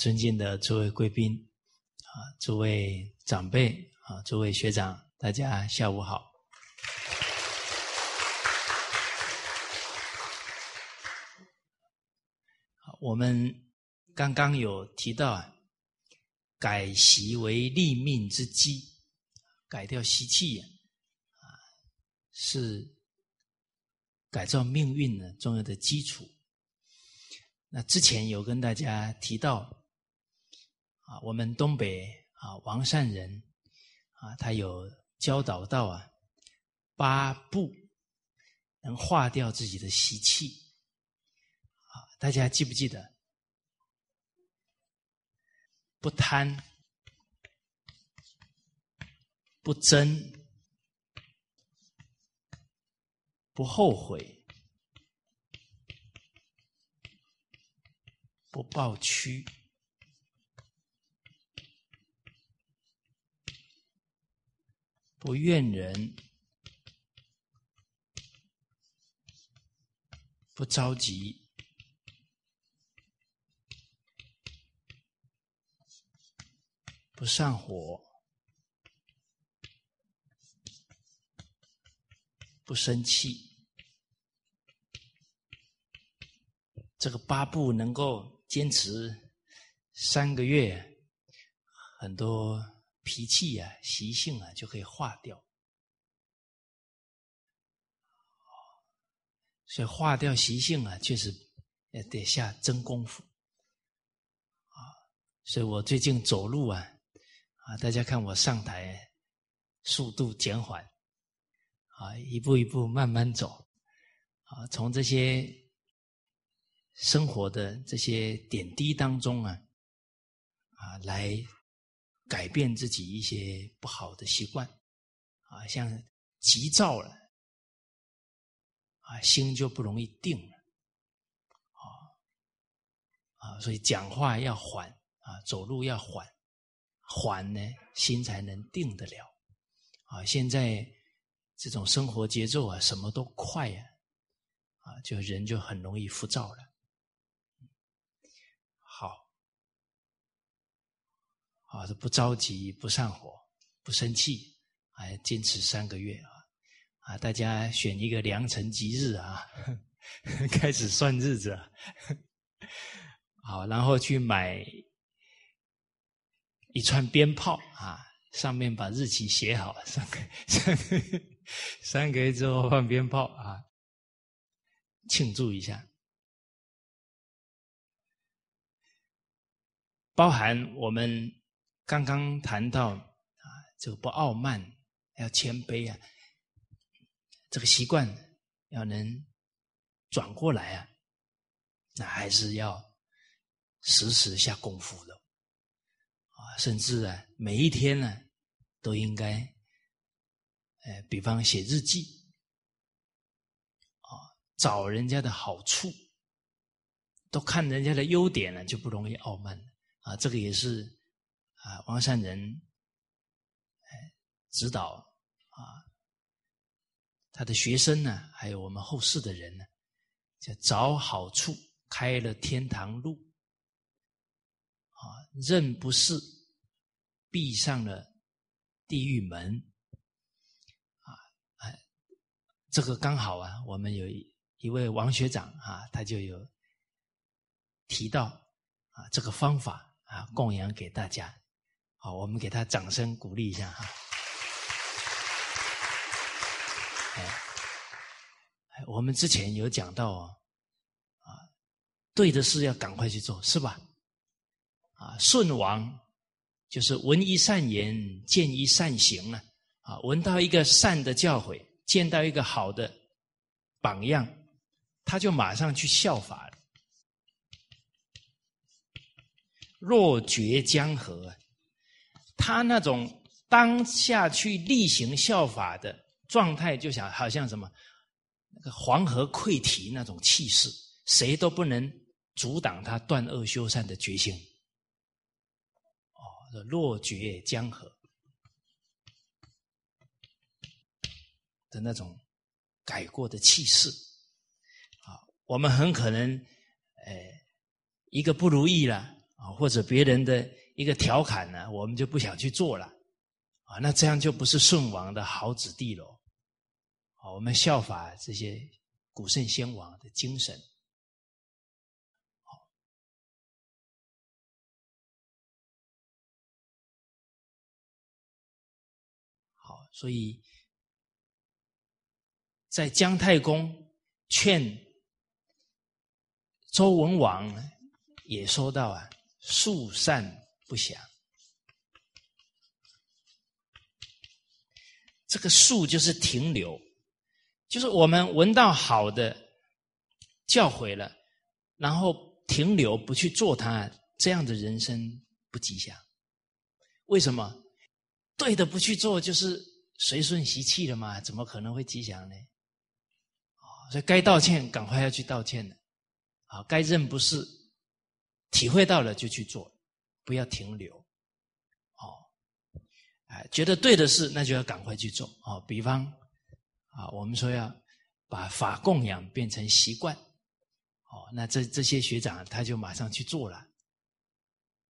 尊敬的诸位贵宾，啊，诸位长辈，啊，诸位学长，大家下午好。我们刚刚有提到啊，改习为立命之基，改掉习气啊，是改造命运的重要的基础。那之前有跟大家提到，啊，我们东北啊王善人啊，他有教导到啊八步能化掉自己的习气，啊，大家记不记得？不贪，不争，不后悔。不抱屈，不怨人，不着急，不上火，不生气。这个八步能够。坚持三个月，很多脾气啊、习性啊就可以化掉。所以化掉习性啊，确实也得下真功夫啊。所以我最近走路啊，啊，大家看我上台速度减缓啊，一步一步慢慢走啊，从这些。生活的这些点滴当中啊，啊，来改变自己一些不好的习惯，啊，像急躁了，啊，心就不容易定了，啊，啊，所以讲话要缓，啊，走路要缓，缓呢，心才能定得了，啊，现在这种生活节奏啊，什么都快呀，啊，就人就很容易浮躁了。啊，是不着急，不上火，不生气，还坚持三个月啊！啊，大家选一个良辰吉日啊，开始算日子。好，然后去买一串鞭炮啊，上面把日期写好，三个三个三个月之后放鞭炮啊，庆祝一下。包含我们。刚刚谈到啊，这个不傲慢，要谦卑啊，这个习惯要能转过来啊，那还是要时时下功夫的啊，甚至啊，每一天呢都应该，呃，比方写日记啊，找人家的好处，都看人家的优点呢，就不容易傲慢啊，这个也是。啊，王善人，哎，指导啊，他的学生呢，还有我们后世的人呢，就找好处，开了天堂路，啊，认不是，闭上了地狱门，啊，哎，这个刚好啊，我们有一位王学长啊，他就有提到啊，这个方法啊，供养给大家。好，我们给他掌声鼓励一下哈。哎，我们之前有讲到啊，啊，对的事要赶快去做，是吧？啊，舜王就是闻一善言，见一善行啊，啊，闻到一个善的教诲，见到一个好的榜样，他就马上去效法了。若绝江河。他那种当下去例行效法的状态，就想好像什么那个黄河溃堤那种气势，谁都不能阻挡他断恶修善的决心。哦，落绝江河的那种改过的气势，啊，我们很可能，呃，一个不如意了，啊，或者别人的一个调侃呢，我们就不想去做了，啊，那这样就不是舜王的好子弟喽。啊，我们效法这些古圣先王的精神。好，所以在姜太公劝周文王，也说到啊，树善不祥。这个树就是停留。就是我们闻到好的教诲了，然后停留不去做它，这样的人生不吉祥。为什么？对的不去做，就是随顺习气了嘛？怎么可能会吉祥呢？啊，所以该道歉，赶快要去道歉的。啊，该认不是，体会到了就去做，不要停留。哦，哎，觉得对的事，那就要赶快去做。哦，比方。啊，我们说要把法供养变成习惯，哦，那这这些学长他就马上去做了，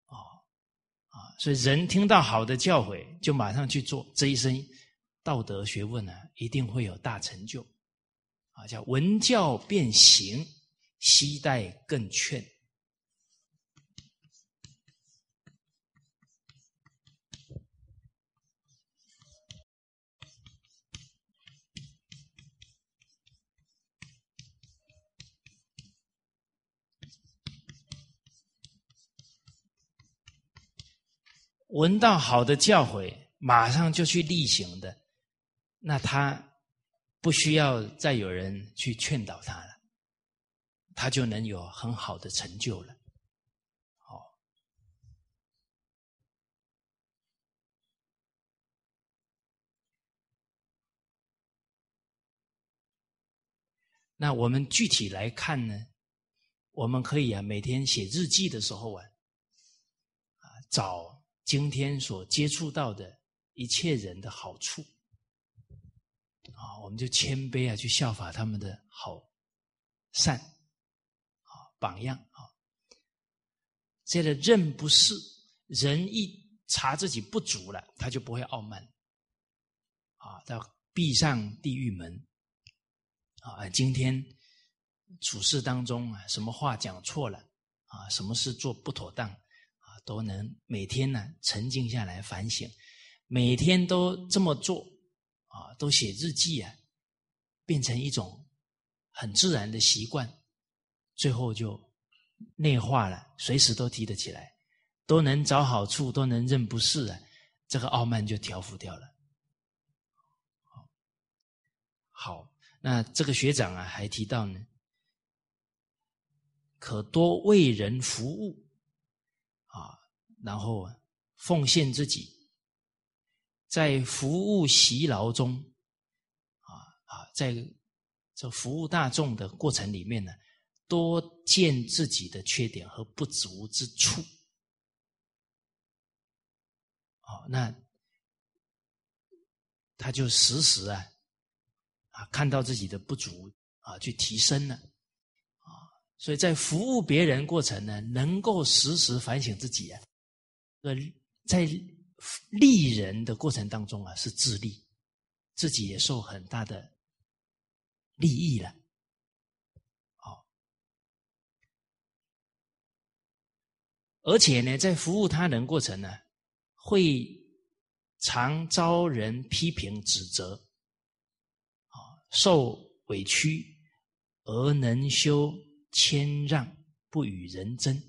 哦，啊，所以人听到好的教诲就马上去做，这一生道德学问呢一定会有大成就，啊，叫闻教变行，悉待更劝。闻到好的教诲，马上就去例行的，那他不需要再有人去劝导他了，他就能有很好的成就了。好，那我们具体来看呢，我们可以啊，每天写日记的时候啊，啊找。今天所接触到的一切人的好处，啊，我们就谦卑啊，去效法他们的好善，啊，榜样啊。这个认不是人一查自己不足了，他就不会傲慢，啊，要闭上地狱门，啊，今天处事当中啊，什么话讲错了，啊，什么事做不妥当。都能每天呢沉静下来反省，每天都这么做啊，都写日记啊，变成一种很自然的习惯，最后就内化了，随时都提得起来，都能找好处，都能认不是啊，这个傲慢就调服掉了。好，那这个学长啊还提到呢，可多为人服务。然后奉献自己，在服务习劳中，啊啊，在这服务大众的过程里面呢，多见自己的缺点和不足之处。好，那他就时时啊啊看到自己的不足啊，去提升了啊，所以在服务别人过程呢，能够时时反省自己啊。呃，在利人的过程当中啊，是自利，自己也受很大的利益了。好，而且呢，在服务他人过程呢，会常遭人批评指责，啊，受委屈而能修谦让，不与人争。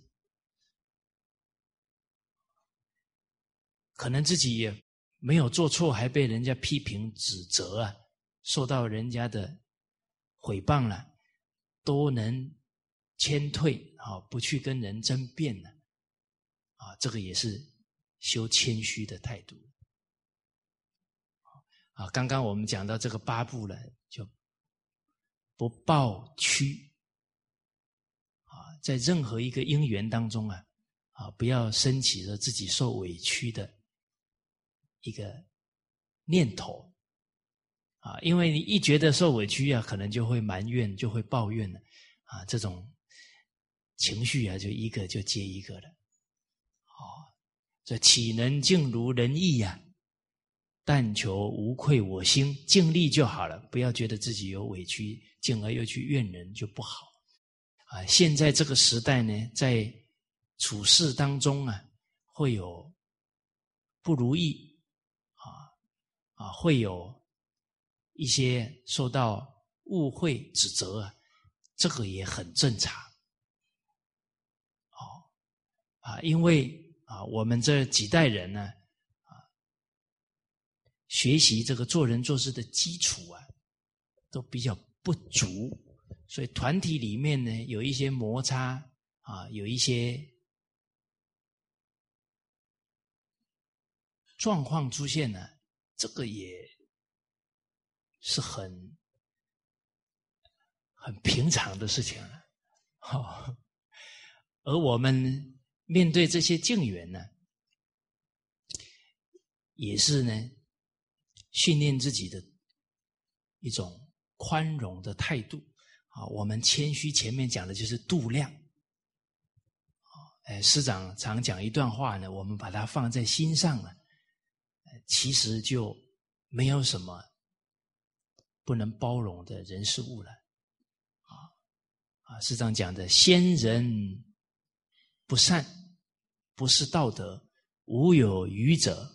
可能自己也没有做错，还被人家批评指责啊，受到人家的诽谤了，都能谦退啊，不去跟人争辩了，啊，这个也是修谦虚的态度。啊，刚刚我们讲到这个八步了，就不抱屈啊，在任何一个因缘当中啊，啊，不要升起了自己受委屈的。一个念头啊，因为你一觉得受委屈啊，可能就会埋怨，就会抱怨了啊，这种情绪啊，就一个就接一个的，哦这岂能尽如人意呀？但求无愧我心，尽力就好了，不要觉得自己有委屈，进而又去怨人，就不好。啊，现在这个时代呢，在处事当中啊，会有不如意，啊，会有一些受到误会指责啊，这个也很正常。哦，啊，因为啊，我们这几代人呢，啊，学习这个做人做事的基础啊，都比较不足。所以团体里面呢，有一些摩擦啊，有一些状况出现呢，这个也是很很平常的事情了。好，而我们面对这些境缘呢，也是呢，训练自己的一种宽容的态度。啊，我们谦虚前面讲的就是度量。哎，师长常讲一段话呢，我们把它放在心上了，其实就没有什么不能包容的人事物了。啊，啊，是这样讲的，先人不善，不是道德，无有余者，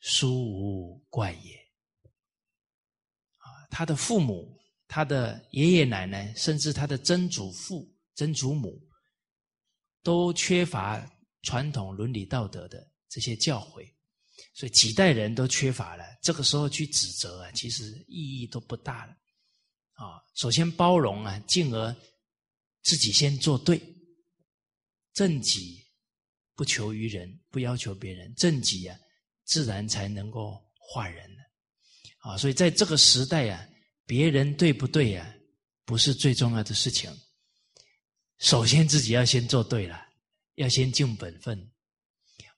殊无怪也。啊，他的父母。他的爷爷奶奶，甚至他的曾祖父、曾祖母，都缺乏传统伦理道德的这些教诲，所以几代人都缺乏了。这个时候去指责啊，其实意义都不大了。啊，首先包容啊，进而自己先做对，正己不求于人，不要求别人，正己啊，自然才能够化人啊，所以在这个时代啊。别人对不对啊？不是最重要的事情。首先自己要先做对了，要先尽本分。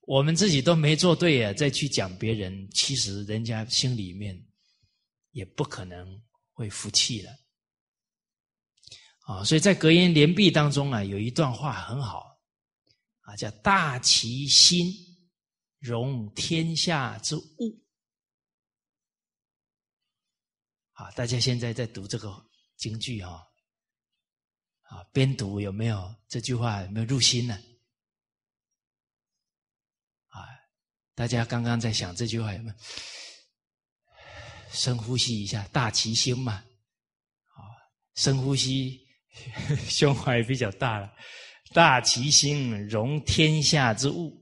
我们自己都没做对呀，再去讲别人，其实人家心里面也不可能会服气了。啊，所以在格言联璧当中啊，有一段话很好啊，叫“大其心，容天下之物”。啊，大家现在在读这个京剧哈，啊，边读有没有这句话有没有入心呢？大家刚刚在想这句话有没有？深呼吸一下，大其心嘛，啊，深呼吸，胸怀比较大了，大其心，容天下之物。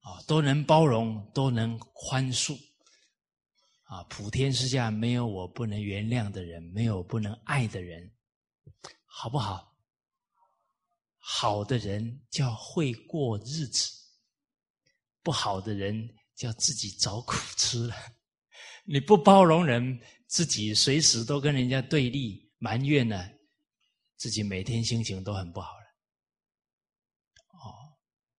啊都能包容，都能宽恕，啊！普天之下没有我不能原谅的人，没有不能爱的人，好不好？好的人叫会过日子，不好的人叫自己找苦吃了。你不包容人，自己随时都跟人家对立埋怨呢，自己每天心情都很不好了。哦。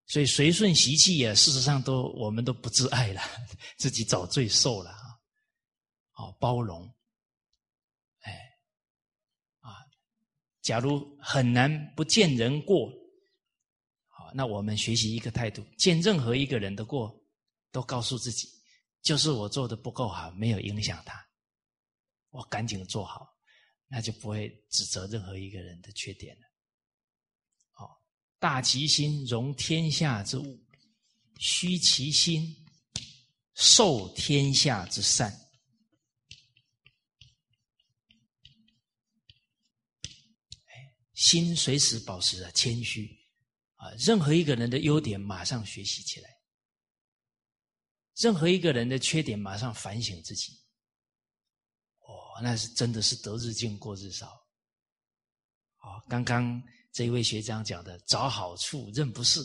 所以随顺习气呀，事实上都我们都不自爱了，自己找罪受了！好包容，哎，啊，假如很难不见人过，好，那我们学习一个态度，见任何一个人的过，都告诉自己，就是我做的不够好，没有影响他，我赶紧做好，那就不会指责任何一个人的缺点了。大其心，容天下之物；虚其心，受天下之善。心随时保持着谦虚啊！任何一个人的优点，马上学习起来；任何一个人的缺点，马上反省自己。哦，那是真的是得日进，过日少。哦，刚刚。这一位学长讲的“找好处，认不是”，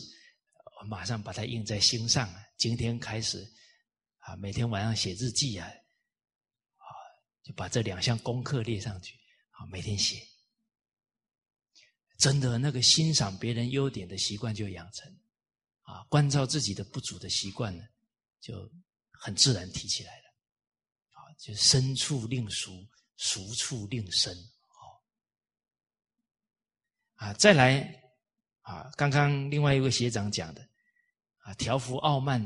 我马上把它印在心上！今天开始啊，每天晚上写日记啊，啊，就把这两项功课列上去，啊，每天写。真的，那个欣赏别人优点的习惯就养成，啊，关照自己的不足的习惯呢，就很自然提起来了。啊，就生处令熟，熟处令生。哦，啊，再来啊，刚刚另外一位学长讲的啊，条幅傲慢，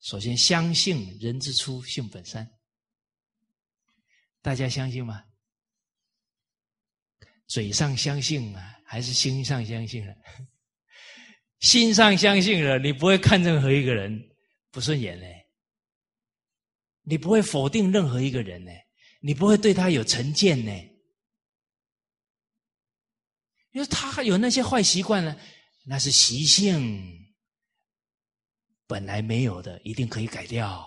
首先相信人之初性本善，大家相信吗？嘴上相信啊，还是心上相信了？心上相信了，你不会看任何一个人不顺眼嘞。你不会否定任何一个人呢，你不会对他有成见呢，因为他有那些坏习惯呢，那是习性，本来没有的，一定可以改掉。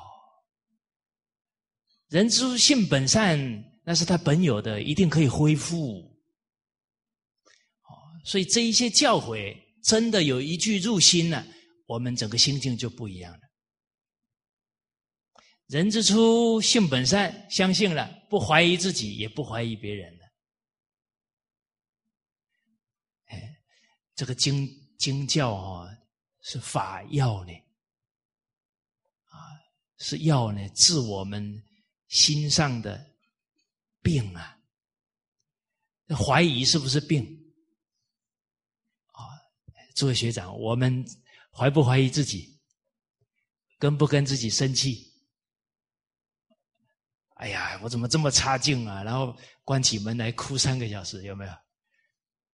人之性本善，那是他本有的，一定可以恢复。所以这一些教诲，真的有一句入心了，我们整个心境就不一样了。人之初，性本善，相信了，不怀疑自己，也不怀疑别人了。哎，这个经经教啊，是法药呢，啊，是药呢，治我们心上的病啊。怀疑是不是病？诸位学长，我们怀不怀疑自己？跟不跟自己生气？哎呀，我怎么这么差劲啊？然后关起门来哭三个小时，有没有？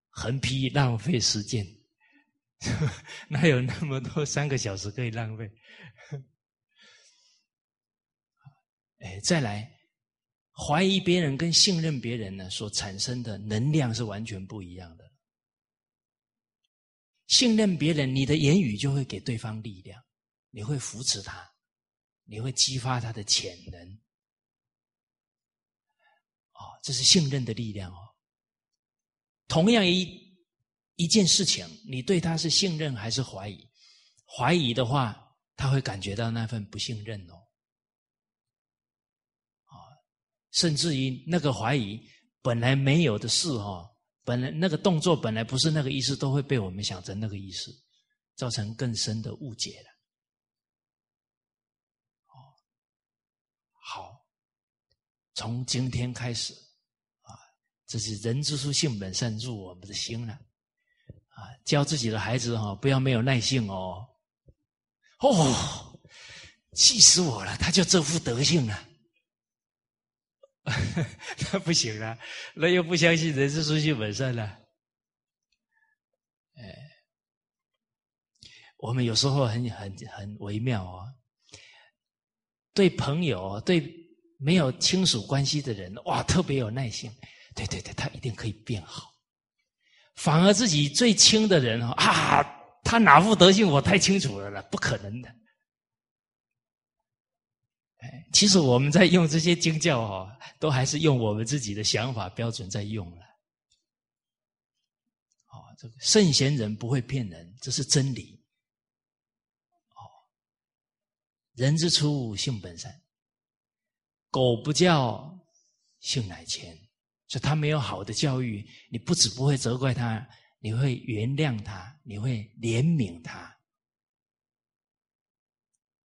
横批浪费时间，哪有那么多三个小时可以浪费？哎，再来，怀疑别人跟信任别人呢，所产生的能量是完全不一样的。信任别人，你的言语就会给对方力量，你会扶持他，你会激发他的潜能。哦，这是信任的力量哦。同样一一件事情，你对他是信任还是怀疑？怀疑的话，他会感觉到那份不信任哦。啊，甚至于那个怀疑本来没有的事哦，本来那个动作本来不是那个意思，都会被我们想成那个意思，造成更深的误解了。哦，好。从今天开始，啊，这是人之初性本善入我们的心了，啊，教自己的孩子哈，不要没有耐性哦，哦，气死我了，他就这副德性了，那不行啊，那又不相信人之初性本善了，哎，我们有时候很很很微妙哦，对朋友对。没有亲属关系的人，哇，特别有耐心。对对对，他一定可以变好。反而自己最亲的人啊，他哪副德性我太清楚了了，不可能的。哎，其实我们在用这些经教哈，都还是用我们自己的想法标准在用了。哦，这个圣贤人不会骗人，这是真理。哦，人之初，性本善。狗不叫，性乃迁，所以他没有好的教育，你不止不会责怪他，你会原谅他，你会怜悯他。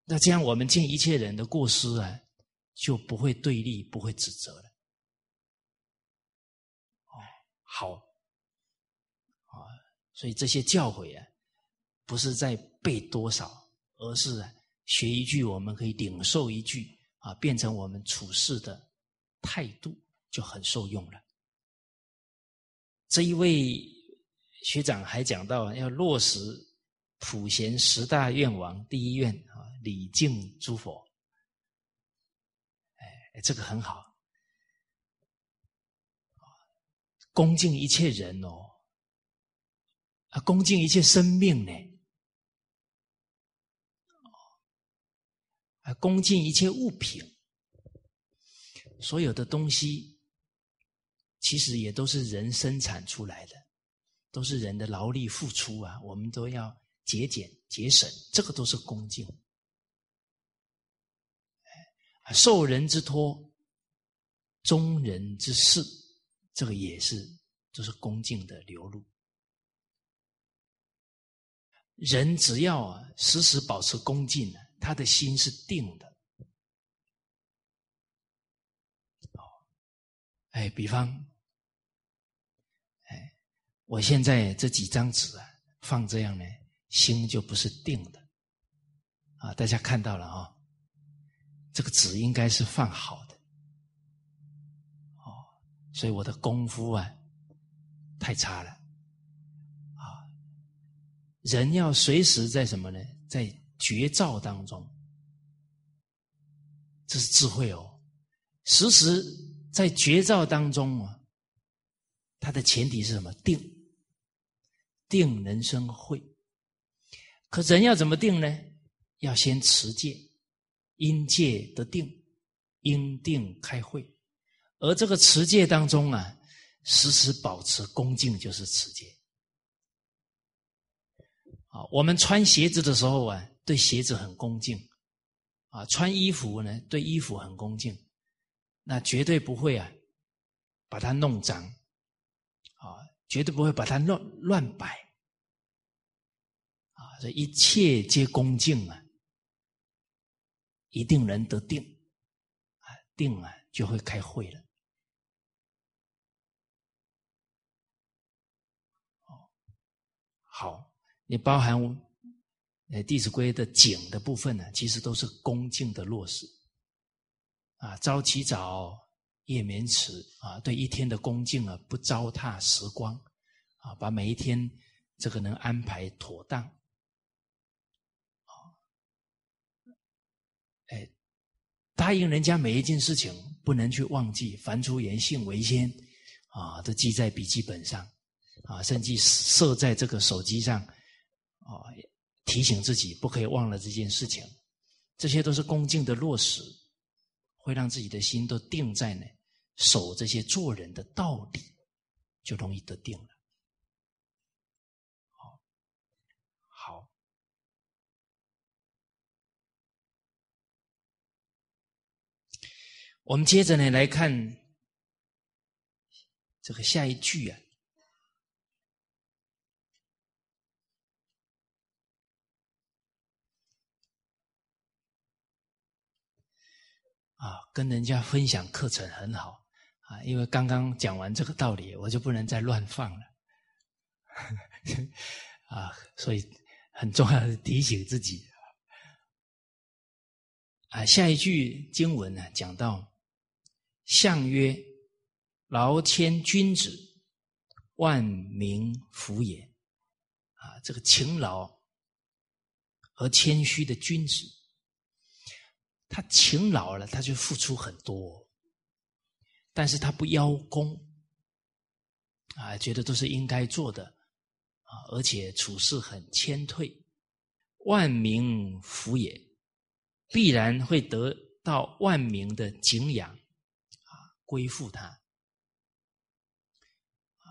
那这样，我们见一切人的过失啊，就不会对立，不会指责了。哦，好，啊，所以这些教诲啊，不是在背多少，而是学一句，我们可以领受一句。啊，变成我们处事的态度就很受用了。这一位学长还讲到要落实普贤十大愿王第一愿啊，礼敬诸佛。哎，这个很好，恭敬一切人哦，啊，恭敬一切生命呢。啊，恭敬一切物品，所有的东西，其实也都是人生产出来的，都是人的劳力付出啊，我们都要节俭节省，这个都是恭敬。受人之托，忠人之事，这个也是就是恭敬的流露。人只要啊，时时保持恭敬。他的心是定的，哦哎，比方，哎，我现在这几张纸啊，放这样呢，心就不是定的。啊，大家看到了啊，这个纸应该是放好的。哦，所以我的功夫啊，太差了。啊，人要随时在什么呢？在绝照当中，这是智慧哦。时时在绝照当中啊，它的前提是什么？定，定能生慧。可人要怎么定呢？要先持戒，因戒得定，因定开慧。而这个持戒当中啊，时时保持恭敬，就是持戒。啊，我们穿鞋子的时候啊，对鞋子很恭敬；啊，穿衣服呢，对衣服很恭敬。那绝对不会啊，把它弄脏，啊，绝对不会把它乱乱摆，啊，这一切皆恭敬啊，一定能得定，啊，定啊就会开会了。哦，好。你包含呃《弟子规》的景的部分呢，其实都是恭敬的落实啊，朝起早，夜眠迟啊，对一天的恭敬啊，不糟蹋时光啊，把每一天这个能安排妥当啊，哎，答应人家每一件事情不能去忘记，凡出言，信为先啊，都记在笔记本上啊，甚至设在这个手机上。啊，提醒自己不可以忘了这件事情，这些都是恭敬的落实，会让自己的心都定在呢，守这些做人的道理，就容易得定了。好，好，我们接着呢来看这个下一句啊。啊，跟人家分享课程很好啊，因为刚刚讲完这个道理，我就不能再乱放了 啊，所以很重要的提醒自己啊。下一句经文呢，讲到相曰：“劳谦君子，万民服也。”啊，这个勤劳和谦虚的君子。他勤劳了，他就付出很多，但是他不邀功，啊，觉得都是应该做的，啊，而且处事很谦退，万民服也，必然会得到万民的敬仰，归附他，啊，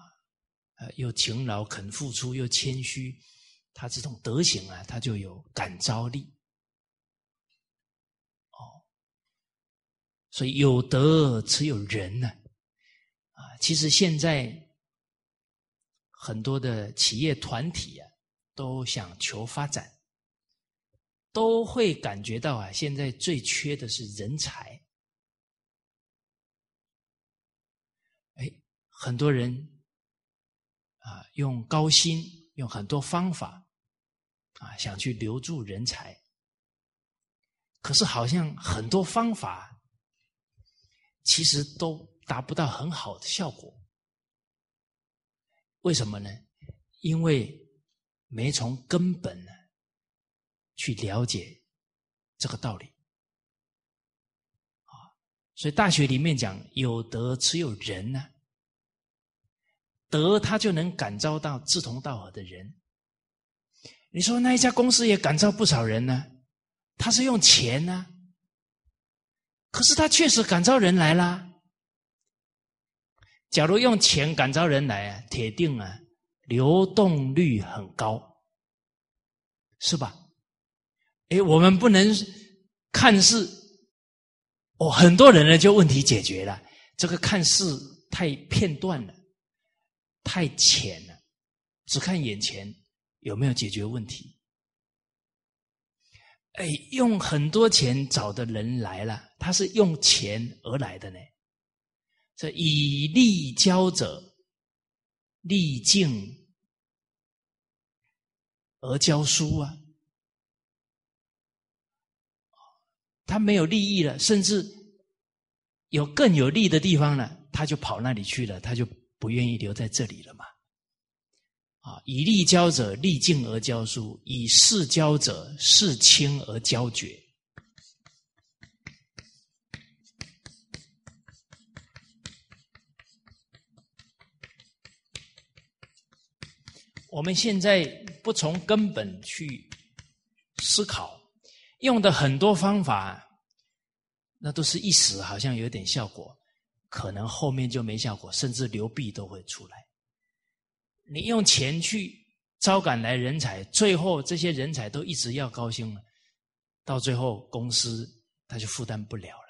呃，又勤劳肯付出，又谦虚，他这种德行啊，他就有感召力。哦所以有德才有仁呢，啊，其实现在很多的企业团体啊，都想求发展，都会感觉到啊，现在最缺的是人才。很多人啊，用高薪，用很多方法啊，想去留住人才，可是好像很多方法。其实都达不到很好的效果，为什么呢？因为没从根本呢去了解这个道理啊。所以大学里面讲有德只有仁呢，德他就能感召到志同道合的人。你说那一家公司也感召不少人呢，他是用钱呢。可是他确实感召人来啦。假如用钱感召人来啊，铁定啊，流动率很高，是吧？哎，我们不能看似哦，很多人呢就问题解决了，这个看似太片段了，太浅了，只看眼前有没有解决问题。哎，用很多钱找的人来了，他是用钱而来的呢，这以利教者，利敬而教书啊。他没有利益了，甚至有更有利的地方了，他就跑那里去了，他就不愿意留在这里了嘛。啊，以利教者，利敬而教书；以事教者，事亲而教绝。我们现在不从根本去思考。用的很多方法，那都是一时，好像有点效果，可能后面就没效果，甚至流弊都会出来。你用钱去招赶来人才，最后这些人才都一直要高薪了，到最后公司他就负担不了了。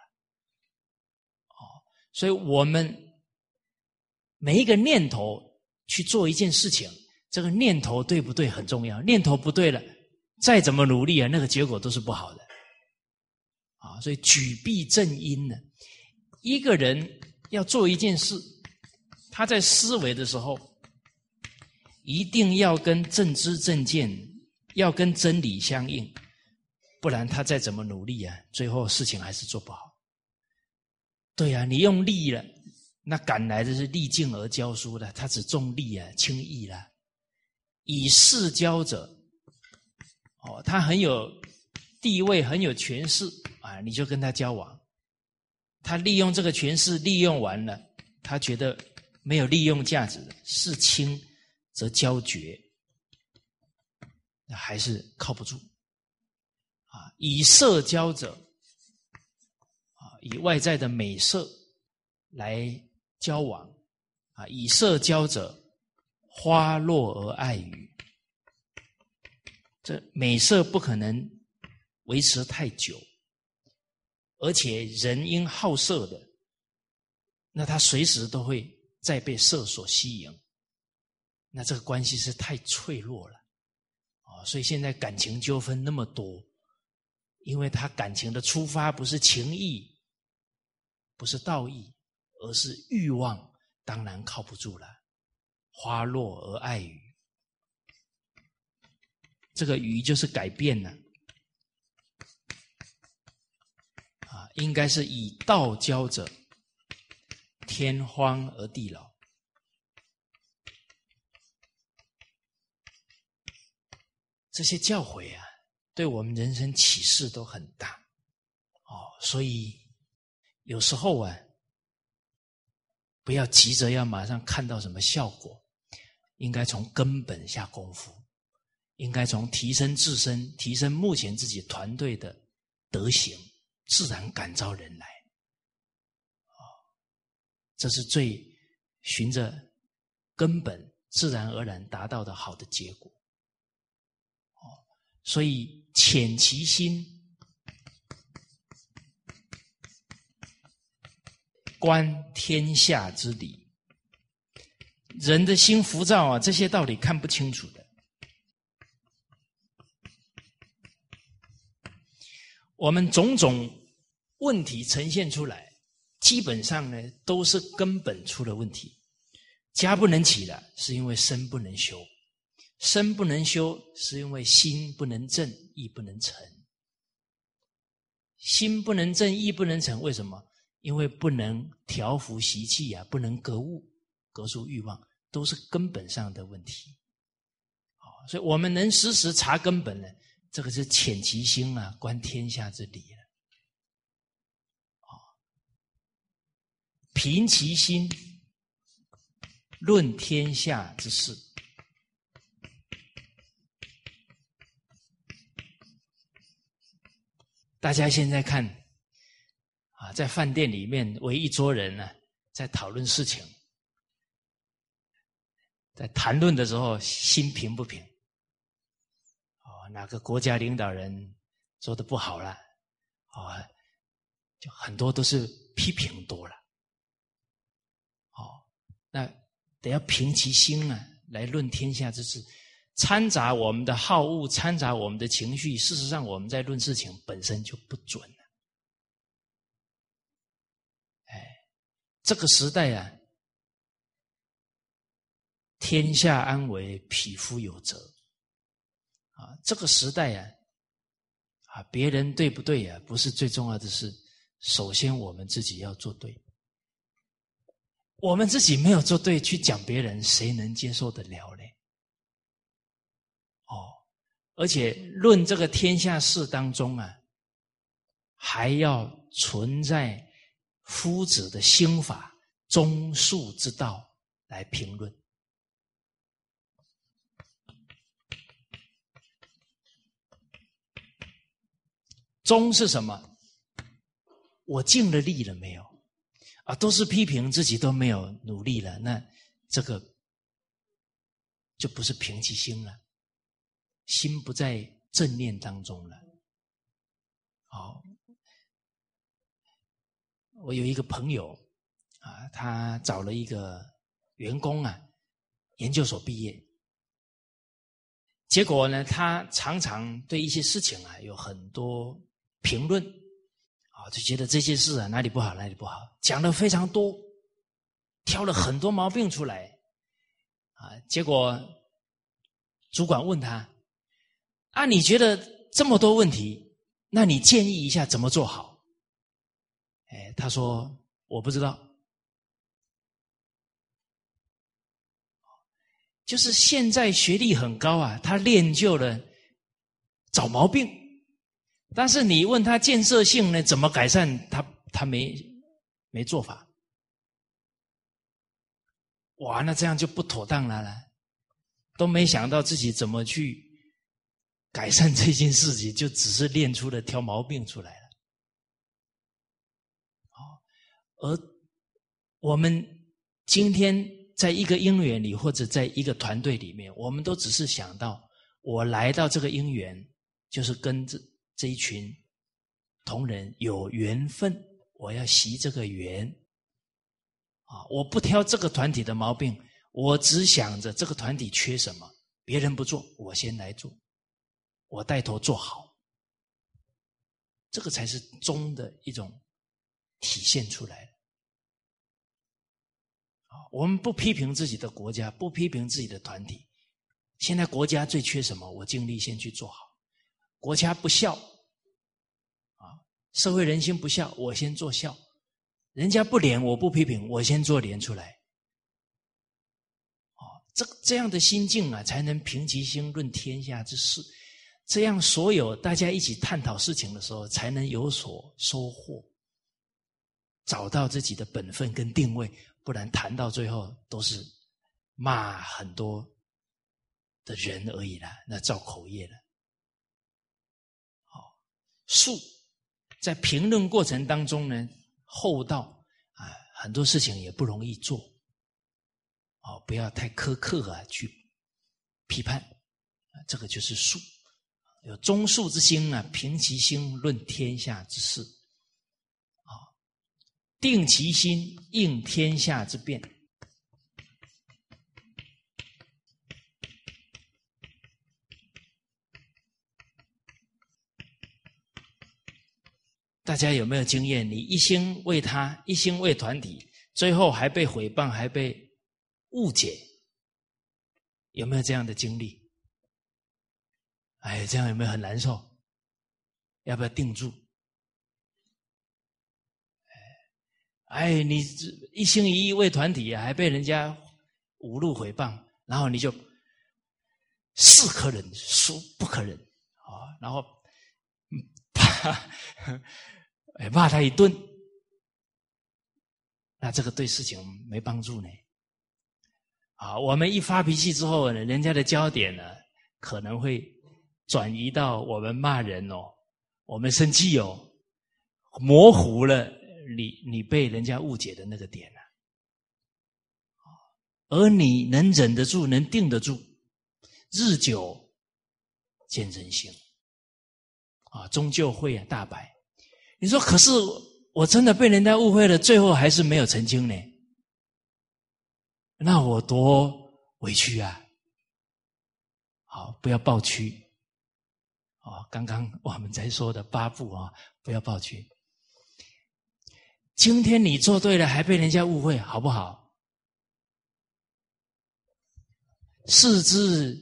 哦，所以我们每一个念头去做一件事情，这个念头对不对很重要，念头不对了。再怎么努力啊，那个结果都是不好的，啊，所以举臂正因呢，一个人要做一件事，他在思维的时候，一定要跟正知正见，要跟真理相应，不然他再怎么努力啊，最后事情还是做不好。对呀，你用力了，那赶来的是力尽而教书的，他只重力啊，轻易了，以事教者。哦，他很有地位，很有权势啊！你就跟他交往，他利用这个权势，利用完了，他觉得没有利用价值，事轻则交绝，还是靠不住啊！以色交者啊，以外在的美色来交往啊，以色交者，花落而爱语。这美色不可能维持太久，而且人因好色的，那他随时都会再被色所吸引，那这个关系是太脆弱了，啊，所以现在感情纠纷那么多，因为他感情的出发不是情义，不是道义，而是欲望，当然靠不住了，花落而爱雨。这个雨就是改变了，啊，应该是以道教者，天荒而地老，这些教诲啊，对我们人生启示都很大，哦，所以有时候啊，不要急着要马上看到什么效果，应该从根本下功夫。应该从提升自身、提升目前自己团队的德行，自然感召人来。啊，这是最循着根本自然而然达到的好的结果。哦，所以潜其心，观天下之理。人的心浮躁啊，这些道理看不清楚的。我们种种问题呈现出来，基本上呢都是根本出了问题。家不能起了，是因为身不能修；身不能修，是因为心不能正，意不能成。心不能正，意不能成，为什么？因为不能调伏习气啊，不能格物、格出欲望，都是根本上的问题。啊，所以我们能时时查根本呢。这个是潜其心啊，观天下之理了。平其心，论天下之事。大家现在看，啊，在饭店里面围一桌人呢，在讨论事情，在谈论的时候，心平不平？哦哪个国家领导人做的不好了？哦，就很多都是批评多了。那得要平其心啊，来论天下之事，掺杂我们的好恶，掺杂我们的情绪。事实上，我们在论事情本身就不准了。哎，这个时代啊，天下安危，匹夫有责。啊，这个时代啊，啊，别人对不对啊？不是最重要的是，首先我们自己要做对。我们自己没有做对，去讲别人，谁能接受得了呢？哦，而且论这个天下事当中啊，还要存在夫子的心法、中术之道来评论。中是什么？我尽了力了没有？啊，都是批评自己都没有努力了，那这个就不是平气心了，心不在正念当中了。好，我有一个朋友啊，他找了一个员工啊，研究所毕业，结果呢，他常常对一些事情啊有很多评论。啊，就觉得这些事啊哪里不好哪里不好，讲的非常多，挑了很多毛病出来，啊，结果主管问他，啊，你觉得这么多问题，那你建议一下怎么做好？哎，他说我不知道，就是现在学历很高啊，他练就了找毛病。但是你问他建设性呢？怎么改善？他他没没做法。哇，那这样就不妥当了了，都没想到自己怎么去改善这件事情，就只是练出了挑毛病出来了。哦，而我们今天在一个因缘里，或者在一个团队里面，我们都只是想到，我来到这个因缘，就是跟这。这一群同仁有缘分，我要习这个缘啊！我不挑这个团体的毛病，我只想着这个团体缺什么，别人不做，我先来做，我带头做好，这个才是中的一种体现出来啊！我们不批评自己的国家，不批评自己的团体，现在国家最缺什么，我尽力先去做好。国家不孝啊。社会人心不孝，我先做孝；人家不廉，我不批评，我先做廉出来。哦，这这样的心境啊，才能平其心论天下之事。这样，所有大家一起探讨事情的时候，才能有所收获，找到自己的本分跟定位。不然，谈到最后都是骂很多的人而已了，那造口业了。术。在评论过程当中呢，厚道啊，很多事情也不容易做，哦，不要太苛刻啊，去批判，这个就是术，有中术之心啊，平其心论天下之事，啊，定其心应天下之变。大家有没有经验？你一心为他，一心为团体，最后还被毁谤，还被误解，有没有这样的经历？哎，这样有没有很难受？要不要定住？哎，你一心一意为团体，还被人家侮辱诽谤，然后你就是可忍，孰不可忍啊！然后，怕。哎，骂他一顿，那这个对事情没帮助呢。啊，我们一发脾气之后呢，人家的焦点呢可能会转移到我们骂人哦，我们生气哦，模糊了你你被人家误解的那个点了。而你能忍得住，能定得住，日久见人心，啊，终究会啊大白。你说，可是我真的被人家误会了，最后还是没有澄清呢，那我多委屈啊！好，不要抱屈。哦，刚刚我们才说的八步啊，不要抱屈。今天你做对了，还被人家误会，好不好？是之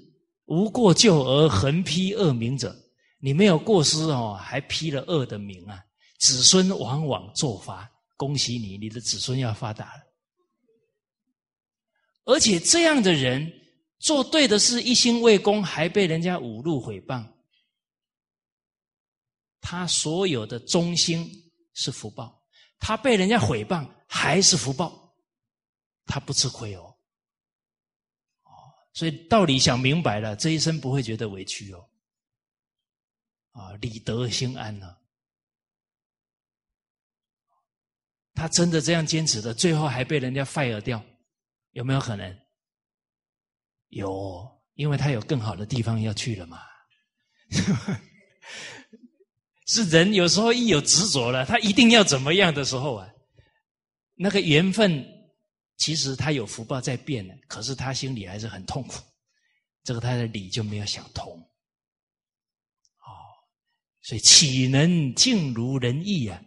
无过咎而横批恶名者，你没有过失哦，还批了恶的名啊！子孙往往作发，恭喜你，你的子孙要发达了。而且这样的人做对的事，一心为公，还被人家侮辱诽谤，他所有的忠心是福报，他被人家诽谤还是福报，他不吃亏哦。哦，所以道理想明白了，这一生不会觉得委屈哦。啊，理得心安呢。他真的这样坚持的，最后还被人家 fire 掉。有没有可能？有，因为他有更好的地方要去了嘛。是人有时候一有执着了，他一定要怎么样的时候啊，那个缘分其实他有福报在变呢，可是他心里还是很痛苦。这个他的理就没有想通。哦，所以岂能尽如人意啊？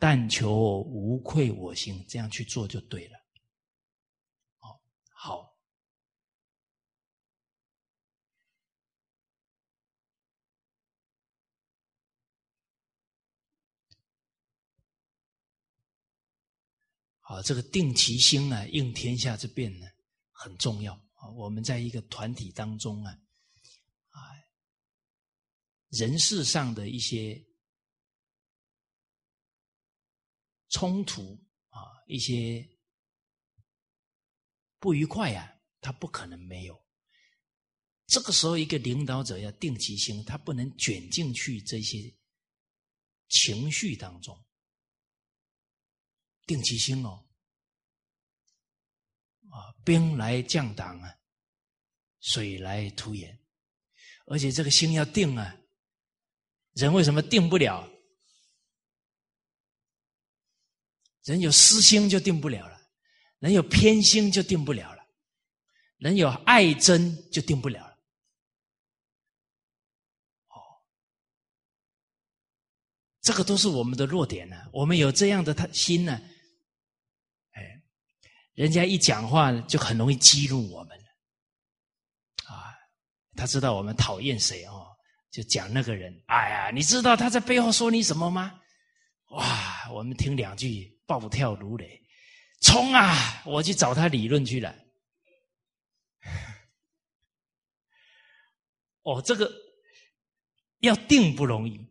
但求无愧我心，这样去做就对了。好，好，这个定其心啊，应天下之变呢，很重要啊。我们在一个团体当中啊，啊，人事上的一些冲突啊，一些。不愉快呀，他不可能没有。这个时候，一个领导者要定其心，他不能卷进去这些情绪当中。定其心哦，啊，兵来将挡啊，水来土掩，而且这个心要定啊。人为什么定不了？人有私心就定不了了。人有偏心就定不了了，人有爱憎就定不了了。哦，这个都是我们的弱点呢。我们有这样的他心呢，哎，人家一讲话就很容易激怒我们了啊，他知道我们讨厌谁哦，就讲那个人。哎呀，你知道他在背后说你什么吗？哇，我们听两句暴跳如雷。冲啊！我去找他理论去了。哦，这个要定不容易，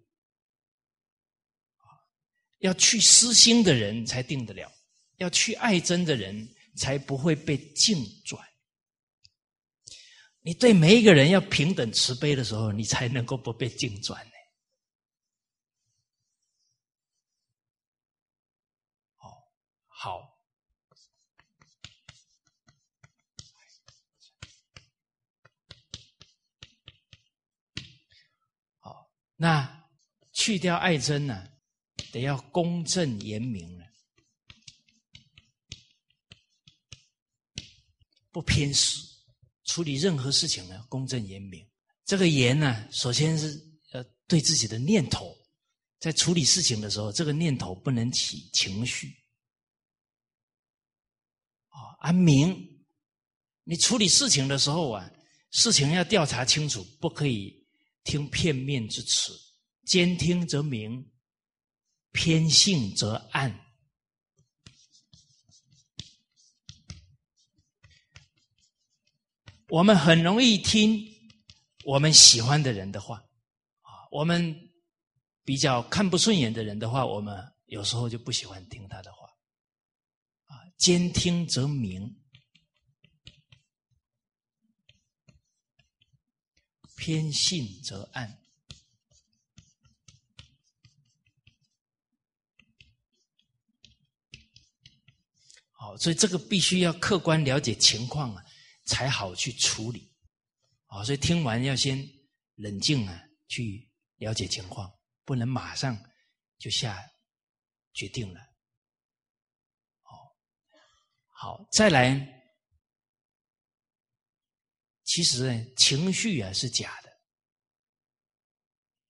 要去私心的人才定得了，要去爱憎的人才不会被境转。你对每一个人要平等慈悲的时候，你才能够不被境转呢。哦，好。那去掉爱憎呢，得要公正严明了，不偏私，处理任何事情呢，公正严明。这个严呢，首先是呃对自己的念头，在处理事情的时候，这个念头不能起情绪。啊，啊明，你处理事情的时候啊，事情要调查清楚，不可以。听片面之词，兼听则明，偏信则暗。我们很容易听我们喜欢的人的话，啊，我们比较看不顺眼的人的话，我们有时候就不喜欢听他的话，啊，兼听则明。偏信则暗。好，所以这个必须要客观了解情况啊，才好去处理。好，所以听完要先冷静啊，去了解情况，不能马上就下决定了。好，好，再来。其实呢，情绪啊是假的，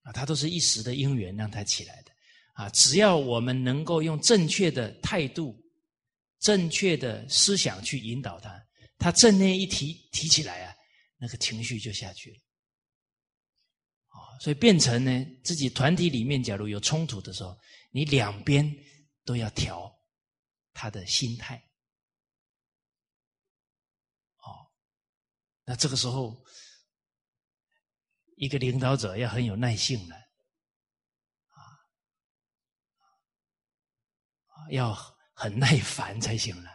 啊，它都是一时的因缘让它起来的，啊，只要我们能够用正确的态度、正确的思想去引导他，他正念一提提起来啊，那个情绪就下去了。啊，所以变成呢，自己团体里面假如有冲突的时候，你两边都要调他的心态。哦，那这个时候。一个领导者要很有耐性的，啊，要很耐烦才行了，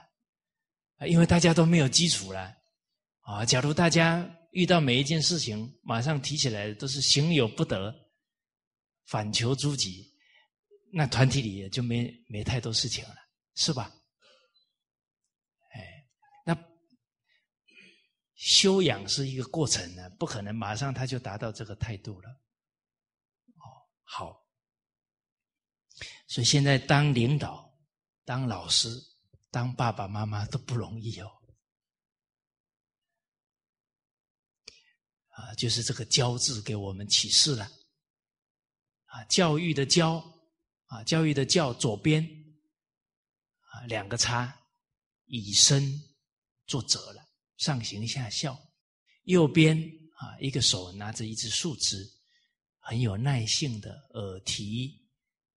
因为大家都没有基础了，啊，假如大家遇到每一件事情马上提起来都是行有不得，反求诸己，那团体里也就没没太多事情了，是吧？修养是一个过程呢，不可能马上他就达到这个态度了。哦，好，所以现在当领导、当老师、当爸爸妈妈都不容易哦。啊，就是这个“教”字给我们启示了。啊，教育的“教”，啊，教育的“教”左边，啊，两个叉，以身作则了。上行下效，右边啊，一个手拿着一支树枝，很有耐性的耳提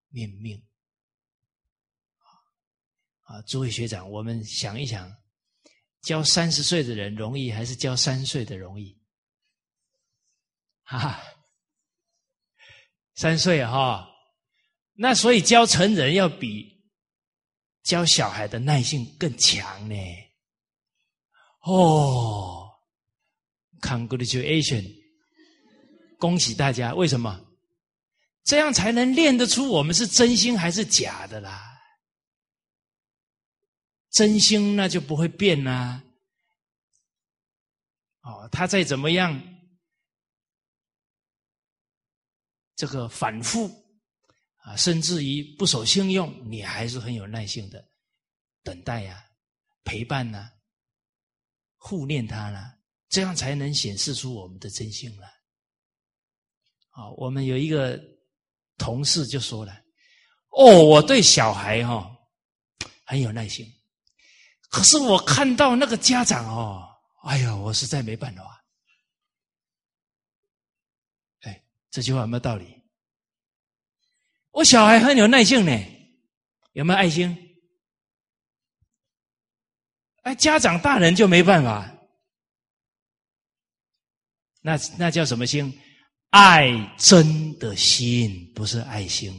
面命。啊，诸位学长，我们想一想，教三十岁的人容易，还是教三岁的容易？哈哈，三岁哈，那所以教成人要比教小孩的耐性更强呢。哦，Congratulation！恭喜大家！为什么？这样才能练得出我们是真心还是假的啦。真心那就不会变啦。哦，他再怎么样，这个反复啊，甚至于不守信用，你还是很有耐性的等待呀，陪伴呐。护念他了，这样才能显示出我们的真心了。啊，我们有一个同事就说了：“哦，我对小孩哈很有耐心，可是我看到那个家长哦，哎呀，我实在没办法。”哎，这句话有没有道理？我小孩很有耐性呢，有没有爱心？哎，家长大人就没办法，那那叫什么心？爱真的心，不是爱心。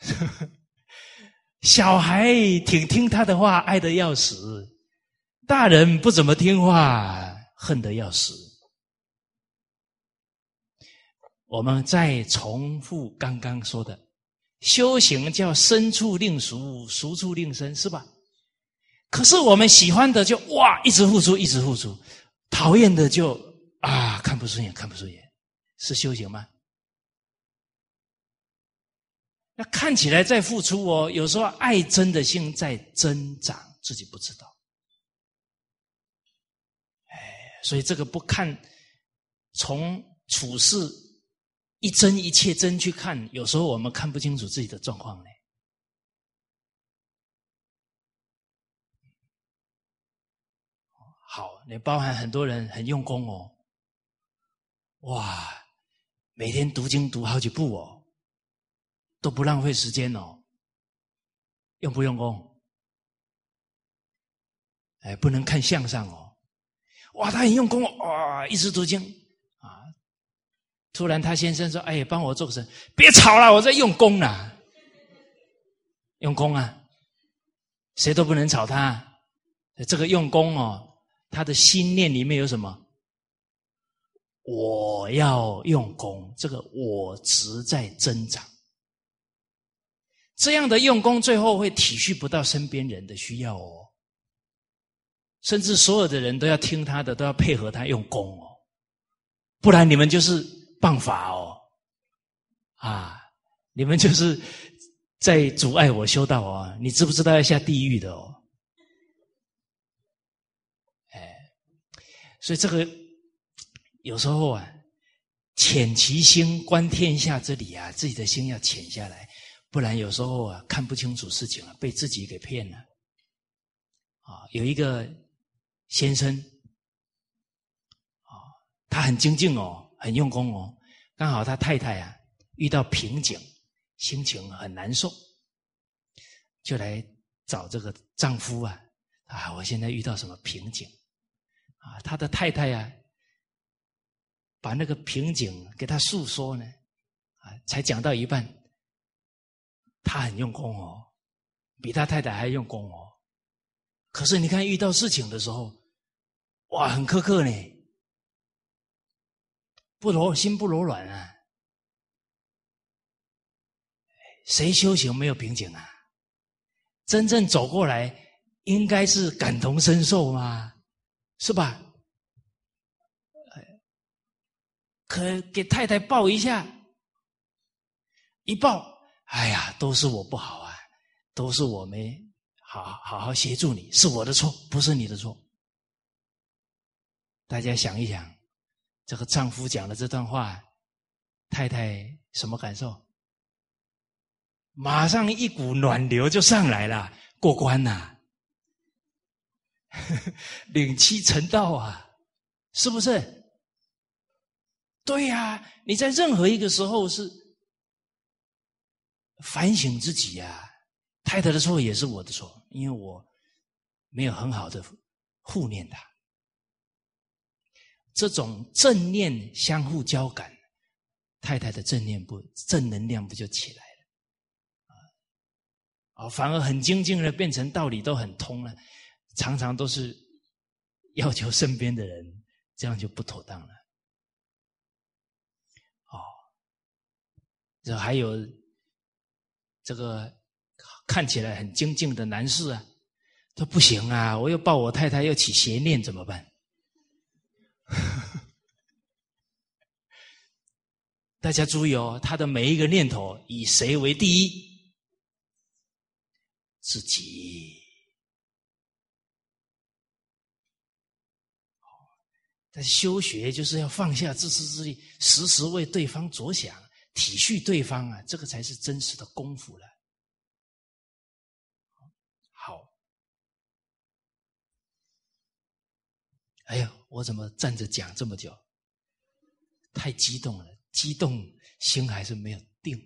小孩挺听他的话，爱的要死；大人不怎么听话，恨得要死。我们再重复刚刚说的，修行叫身处令熟，熟处令身，是吧？可是我们喜欢的就哇，一直付出，一直付出；讨厌的就啊，看不顺眼，看不顺眼，是修行吗？那看起来在付出哦，有时候爱真的心在增长，自己不知道。哎，所以这个不看，从处事一真一切真去看，有时候我们看不清楚自己的状况呢。也，包含很多人很用功哦，哇，每天读经读好几部哦，都不浪费时间哦，用不用功？哎，不能看相上哦，哇，他很用功哦，哇，一直读经啊，突然他先生说：“哎，帮我做个事，别吵了，我在用功呢，用功啊，谁都不能吵他，这个用功哦。”他的心念里面有什么？我要用功，这个我值在增长。这样的用功，最后会体恤不到身边人的需要哦，甚至所有的人都要听他的，都要配合他用功哦，不然你们就是谤法哦，啊，你们就是在阻碍我修道哦，你知不知道要下地狱的哦？所以这个有时候啊，潜其心，观天下之理啊，自己的心要潜下来，不然有时候啊看不清楚事情啊，被自己给骗了。啊，有一个先生，啊，他很精进哦，很用功哦，刚好他太太啊遇到瓶颈，心情很难受，就来找这个丈夫啊，啊，我现在遇到什么瓶颈？啊，他的太太呀。把那个瓶颈给他诉说呢，啊，才讲到一半，他很用功哦，比他太太还用功哦。可是你看遇到事情的时候，哇，很苛刻呢，不柔心不柔软啊。谁修行没有瓶颈啊？真正走过来，应该是感同身受嘛，是吧？可给太太抱一下，一抱，哎呀，都是我不好啊，都是我没好好好协助你，是我的错，不是你的错。大家想一想，这个丈夫讲的这段话，太太什么感受？马上一股暖流就上来了，过关呐，领妻成道啊，是不是？对呀，你在任何一个时候是反省自己呀。太太的错也是我的错，因为我没有很好的护念他。这种正念相互交感，太太的正念不正能量不就起来了啊？反而很精进了，变成道理都很通了。常常都是要求身边的人，这样就不妥当了。哦这还有这个看起来很精进的男士啊，他不行啊！我又抱我太太，又起邪念，怎么办？大家注意哦，他的每一个念头以谁为第一？自己。但修学就是要放下自私自利，时时为对方着想。体恤对方啊，这个才是真实的功夫了。好，哎呀，我怎么站着讲这么久？太激动了，激动心还是没有定。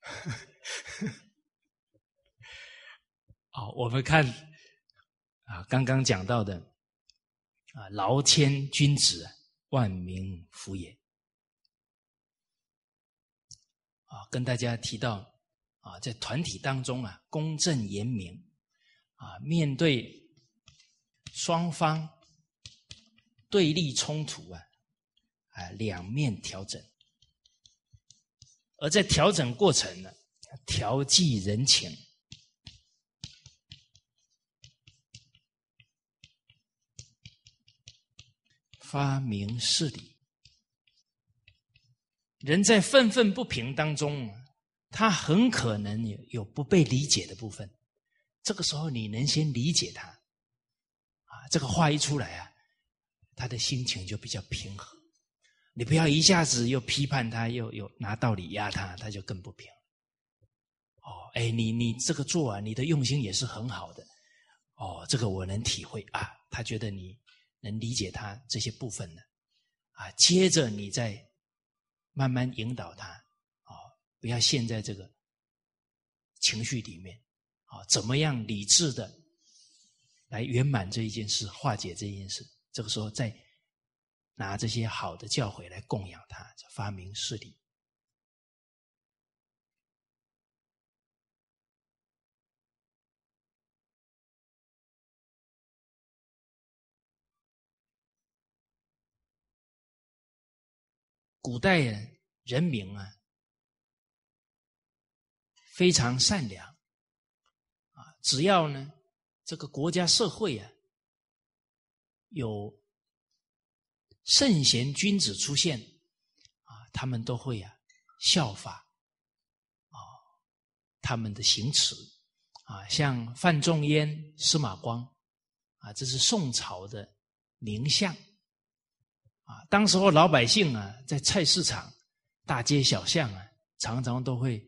好，我们看啊，刚刚讲到的啊，劳谦君子，万民服也。啊，跟大家提到啊，在团体当中啊，公正严明啊，面对双方对立冲突啊，啊，两面调整，而在调整过程呢，调剂人情，发明事理。人在愤愤不平当中，他很可能有不被理解的部分。这个时候，你能先理解他，啊，这个话一出来啊，他的心情就比较平和。你不要一下子又批判他，又又拿道理压他，他就更不平。哦，哎，你你这个做啊，你的用心也是很好的。哦，这个我能体会啊，他觉得你能理解他这些部分呢，啊，接着你再。慢慢引导他，啊，不要陷在这个情绪里面，啊，怎么样理智的来圆满这一件事，化解这件事？这个时候再拿这些好的教诲来供养他，发明事理。古代人人民啊，非常善良啊，只要呢这个国家社会啊有圣贤君子出现啊，他们都会啊效法啊他们的行持啊，像范仲淹、司马光啊，这是宋朝的名相。啊，当时候老百姓啊，在菜市场、大街小巷啊，常常都会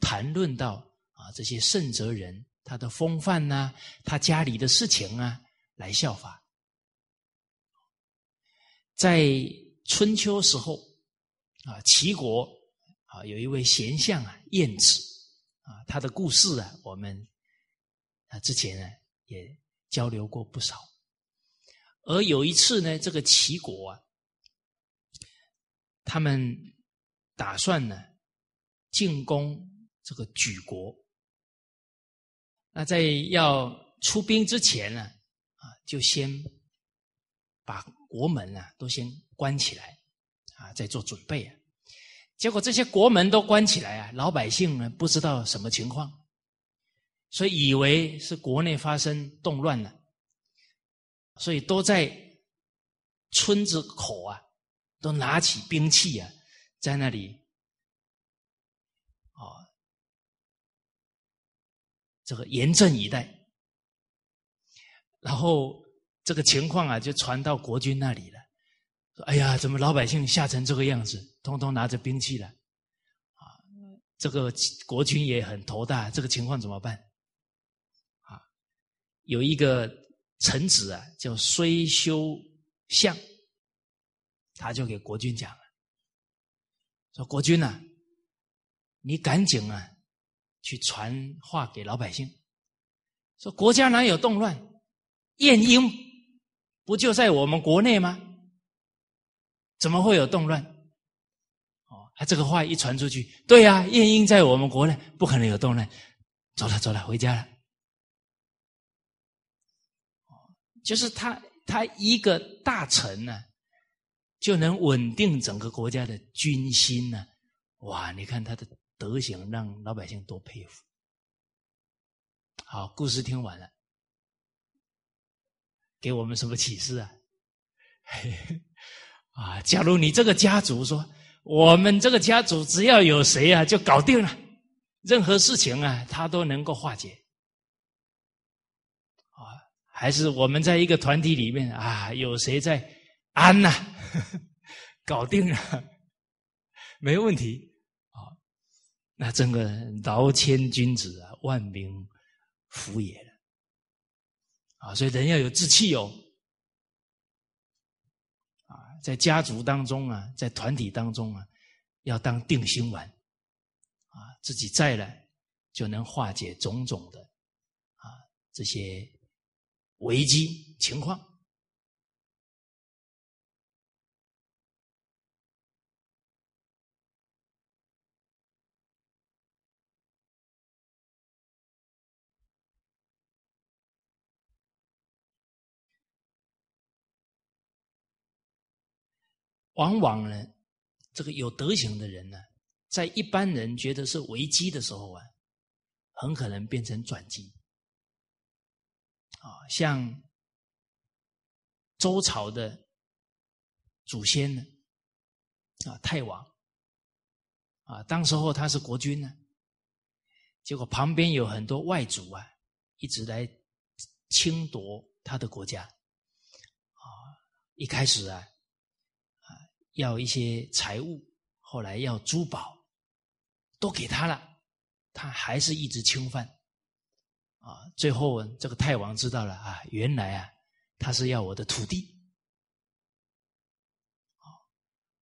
谈论到啊这些圣哲人他的风范呐，他家里的事情啊，来效法。在春秋时候啊，齐国啊有一位贤相啊，晏子啊，他的故事啊，我们啊之前呢也交流过不少。而有一次呢，这个齐国啊，他们打算呢进攻这个莒国。那在要出兵之前呢，啊，就先把国门啊都先关起来，啊，在做准备啊。结果这些国门都关起来啊，老百姓呢不知道什么情况，所以以为是国内发生动乱了。所以都在村子口啊，都拿起兵器啊，在那里啊，这个严阵以待。然后这个情况啊，就传到国君那里了。说：“哎呀，怎么老百姓吓成这个样子，通通拿着兵器了？啊，这个国君也很头大，这个情况怎么办？啊，有一个。”臣子啊，叫虽修相，他就给国君讲了，说国君呐，你赶紧啊，去传话给老百姓，说国家哪有动乱？晏婴不就在我们国内吗？怎么会有动乱？哦，他这个话一传出去，对呀，晏婴在我们国内，不可能有动乱。走了，走了，回家了。就是他，他一个大臣呢，就能稳定整个国家的军心呢。哇，你看他的德行，让老百姓多佩服。好，故事听完了，给我们什么启示啊？啊，假如你这个家族说，我们这个家族只要有谁啊，就搞定了，任何事情啊，他都能够化解。还是我们在一个团体里面啊，有谁在安呐？搞定了，没问题啊。那整个劳谦君子啊，万民服也了啊。所以人要有志气哦啊，在家族当中啊，在团体当中啊，要当定心丸啊，自己在了就能化解种种的啊这些。危机情况，往往呢，这个有德行的人呢，在一般人觉得是危机的时候啊，很可能变成转机。啊，像周朝的祖先呢，啊，太王，啊，当时候他是国君呢，结果旁边有很多外族啊，一直来侵夺他的国家，啊，一开始啊，啊，要一些财物，后来要珠宝，都给他了，他还是一直侵犯。啊，最后这个太王知道了啊，原来啊，他是要我的土地，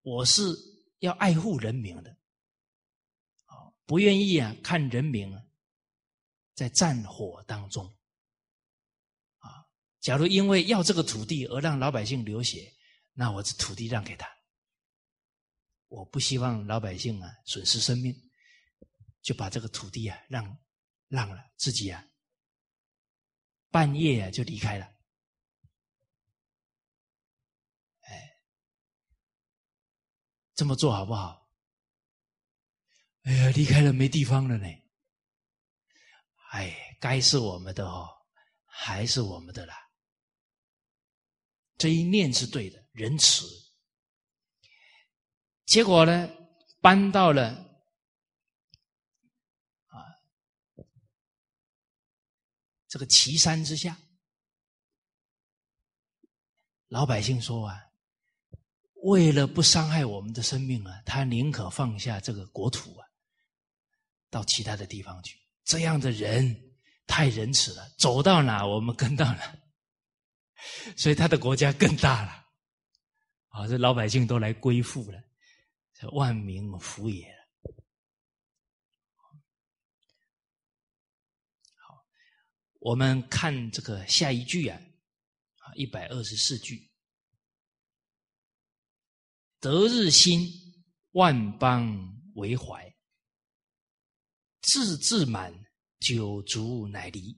我是要爱护人民的，啊，不愿意啊看人民啊在战火当中，啊，假如因为要这个土地而让老百姓流血，那我这土地让给他，我不希望老百姓啊损失生命，就把这个土地啊让让了自己啊。半夜啊，就离开了。哎，这么做好不好？哎呀，离开了没地方了呢。哎，该是我们的哦，还是我们的啦。这一念是对的，仁慈。结果呢，搬到了。这个岐山之下，老百姓说啊，为了不伤害我们的生命啊，他宁可放下这个国土啊，到其他的地方去。这样的人太仁慈了，走到哪我们跟到哪，所以他的国家更大了。啊，这老百姓都来归附了，万民福也了。好，我们看这个下一句啊，啊，一百二十四句。得日新，万邦为怀；志志满，九族乃离。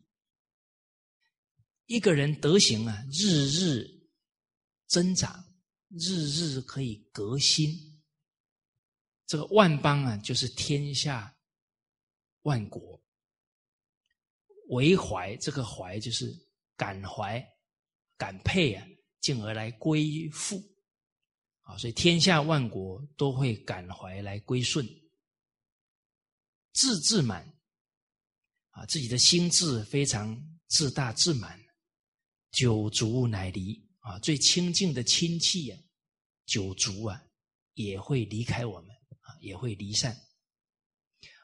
一个人德行啊，日日增长，日日可以革新。这个万邦啊，就是天下万国为怀。这个怀就是感怀、感佩啊，进而来归附。啊，所以天下万国都会感怀来归顺，自自满，啊，自己的心智非常自大自满，九族乃离啊，最亲近的亲戚啊，九族啊，也会离开我们啊，也会离散，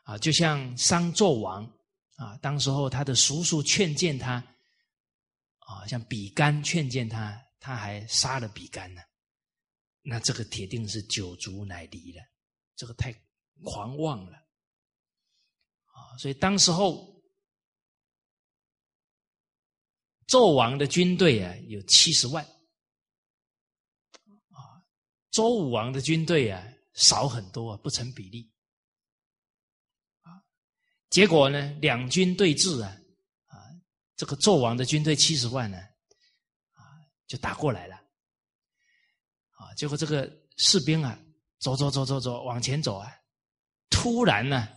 啊，就像商纣王啊，当时候他的叔叔劝谏他，啊，像比干劝谏他，他还杀了比干呢。那这个铁定是九族乃离了，这个太狂妄了啊！所以当时候纣王的军队啊有七十万啊，周武王的军队啊少很多，不成比例。结果呢，两军对峙啊啊，这个纣王的军队七十万呢啊就打过来了。啊结果这个士兵啊，走走走走走，往前走啊，突然呢，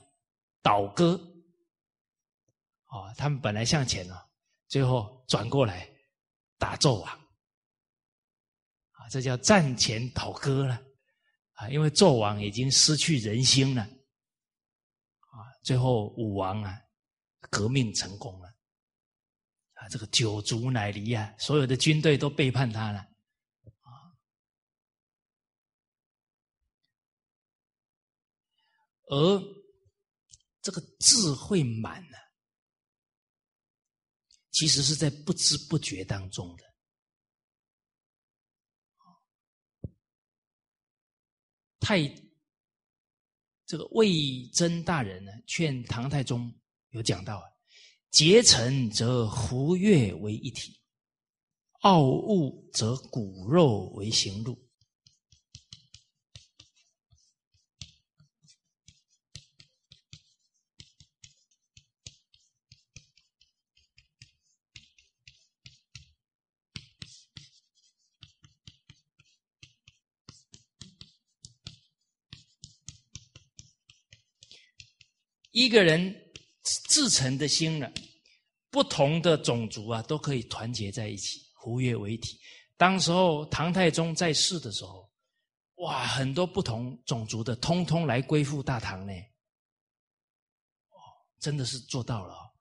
倒戈，哦，他们本来向前哦，最后转过来打纣王，啊，这叫战前倒戈了，啊，因为纣王已经失去人心了，最后武王啊，革命成功了，啊，这个九族乃离啊，所有的军队都背叛他了啊。而这个智慧满呢，其实是在不知不觉当中的。太这个魏征大人呢，劝唐太宗有讲到啊：结成则胡越为一体，傲物则骨肉为行路。一个人自成的心了，不同的种族啊，都可以团结在一起，胡越为体。当时候唐太宗在世的时候，哇，很多不同种族的，通通来归附大唐呢。哦，真的是做到了哦，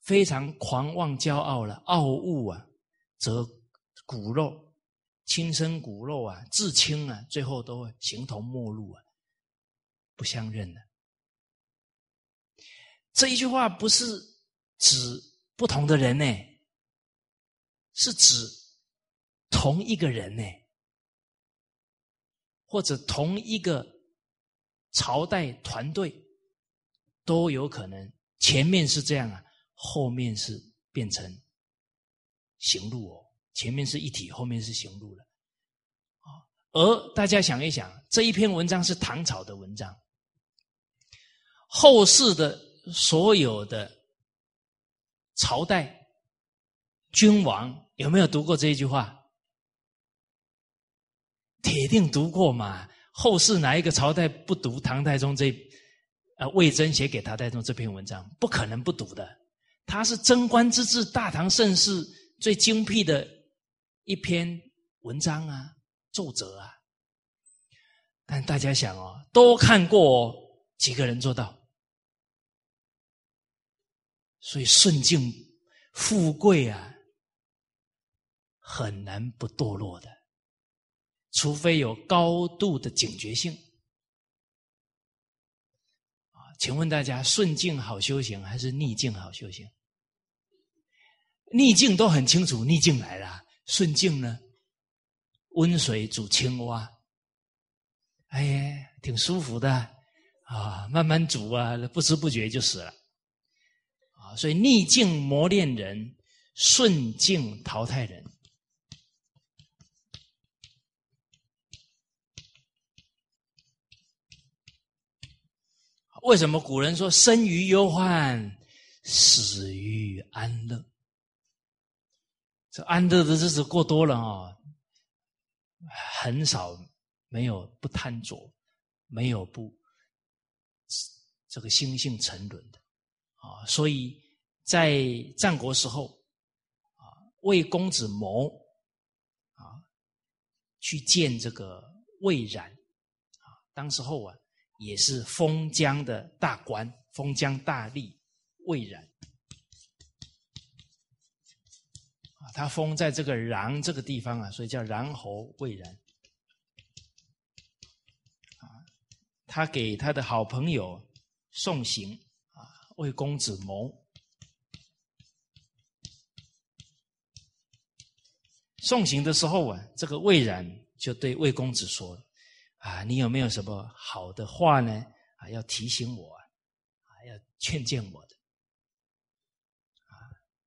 非常狂妄骄傲了，傲物啊，则骨肉亲生骨肉啊，至亲啊，最后都形同陌路啊，不相认了。这一句话不是指不同的人呢，是指同一个人呢，或者同一个朝代团队都有可能。前面是这样啊，后面是变成行路哦。前面是一体，后面是行路了啊。而大家想一想，这一篇文章是唐朝的文章，后世的。所有的朝代君王有没有读过这一句话？铁定读过嘛？后世哪一个朝代不读唐太宗这呃魏征写给唐太宗这篇文章？不可能不读的。他是贞观之治、大唐盛世最精辟的一篇文章啊，奏折啊。但大家想哦，都看过，几个人做到？所以顺境、富贵啊，很难不堕落的。除非有高度的警觉性。啊，请问大家，顺境好修行还是逆境好修行？逆境都很清楚，逆境来了。顺境呢？温水煮青蛙，哎呀，挺舒服的啊，慢慢煮啊，不知不觉就死了。所以逆境磨练人，顺境淘汰人。为什么古人说生于忧患，死于安乐？这安乐的日子过多了啊，很少没有不贪着，没有不这个心性沉沦的啊。所以在战国时候啊，魏公子谋啊去见这个魏冉啊，当时候啊也是封疆的大官，封疆大吏魏冉。他封在这个穰这个地方啊，所以叫穰侯魏然。啊，他给他的好朋友送行魏公子谋送行的时候啊，这个魏然就对魏公子说：“啊，你有没有什么好的话呢？啊，要提醒我啊，要劝谏我的。”啊，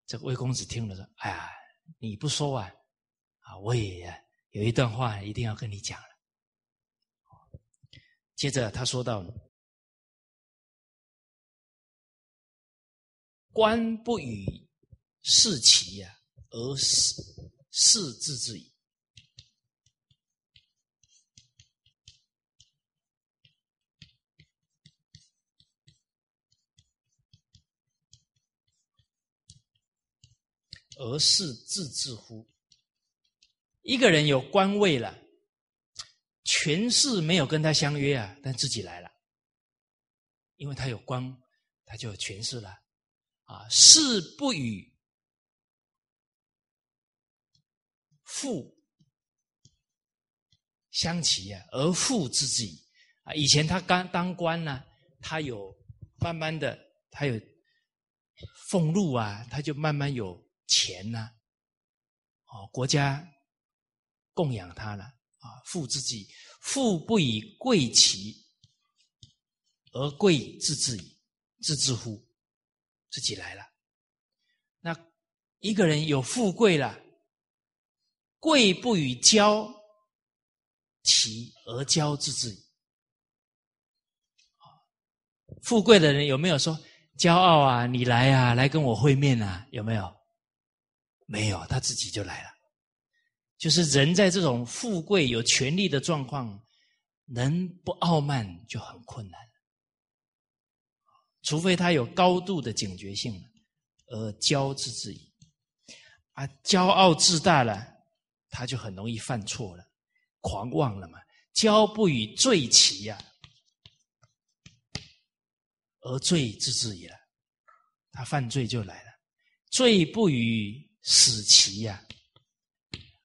这个魏公子听了说：“哎呀。”你不说啊，啊，我也有一段话一定要跟你讲了。接着他说到：“官不与士齐呀，而士士自治矣。而是自治乎？一个人有官位了，权势没有跟他相约啊，但自己来了，因为他有官，他就有权势了。啊，事不与富相齐啊，而富之己啊。以前他刚当官呢，他有慢慢的，他有俸禄啊，他就慢慢有。钱呢？哦，国家供养他了啊！富自己，富不以贵齐，而贵自治矣，自治乎？自己来了。那一个人有富贵了，贵不与骄其而骄自治矣。富贵的人有没有说骄傲啊？你来啊，来跟我会面啊？有没有？没有，他自己就来了。就是人在这种富贵、有权力的状况，能不傲慢就很困难。除非他有高度的警觉性，而骄之至矣。啊，骄傲自大了，他就很容易犯错了，狂妄了嘛。骄不与罪齐呀，而罪之至矣了，他犯罪就来了。罪不与死其呀，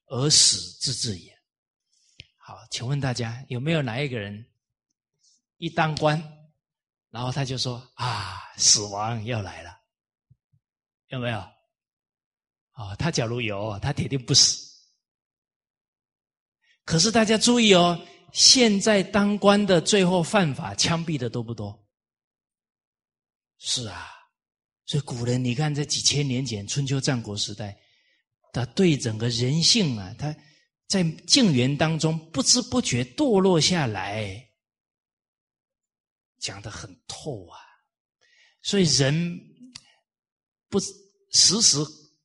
而死之至也。好，请问大家有没有哪一个人一当官，然后他就说啊，死亡要来了，有没有？啊，他假如有，他铁定不死。可是大家注意哦，现在当官的最后犯法枪毙的多不多？是啊。所以古人，你看，在几千年前春秋战国时代，他对整个人性啊，他在静园当中不知不觉堕落下来，讲的很透啊。所以人不时时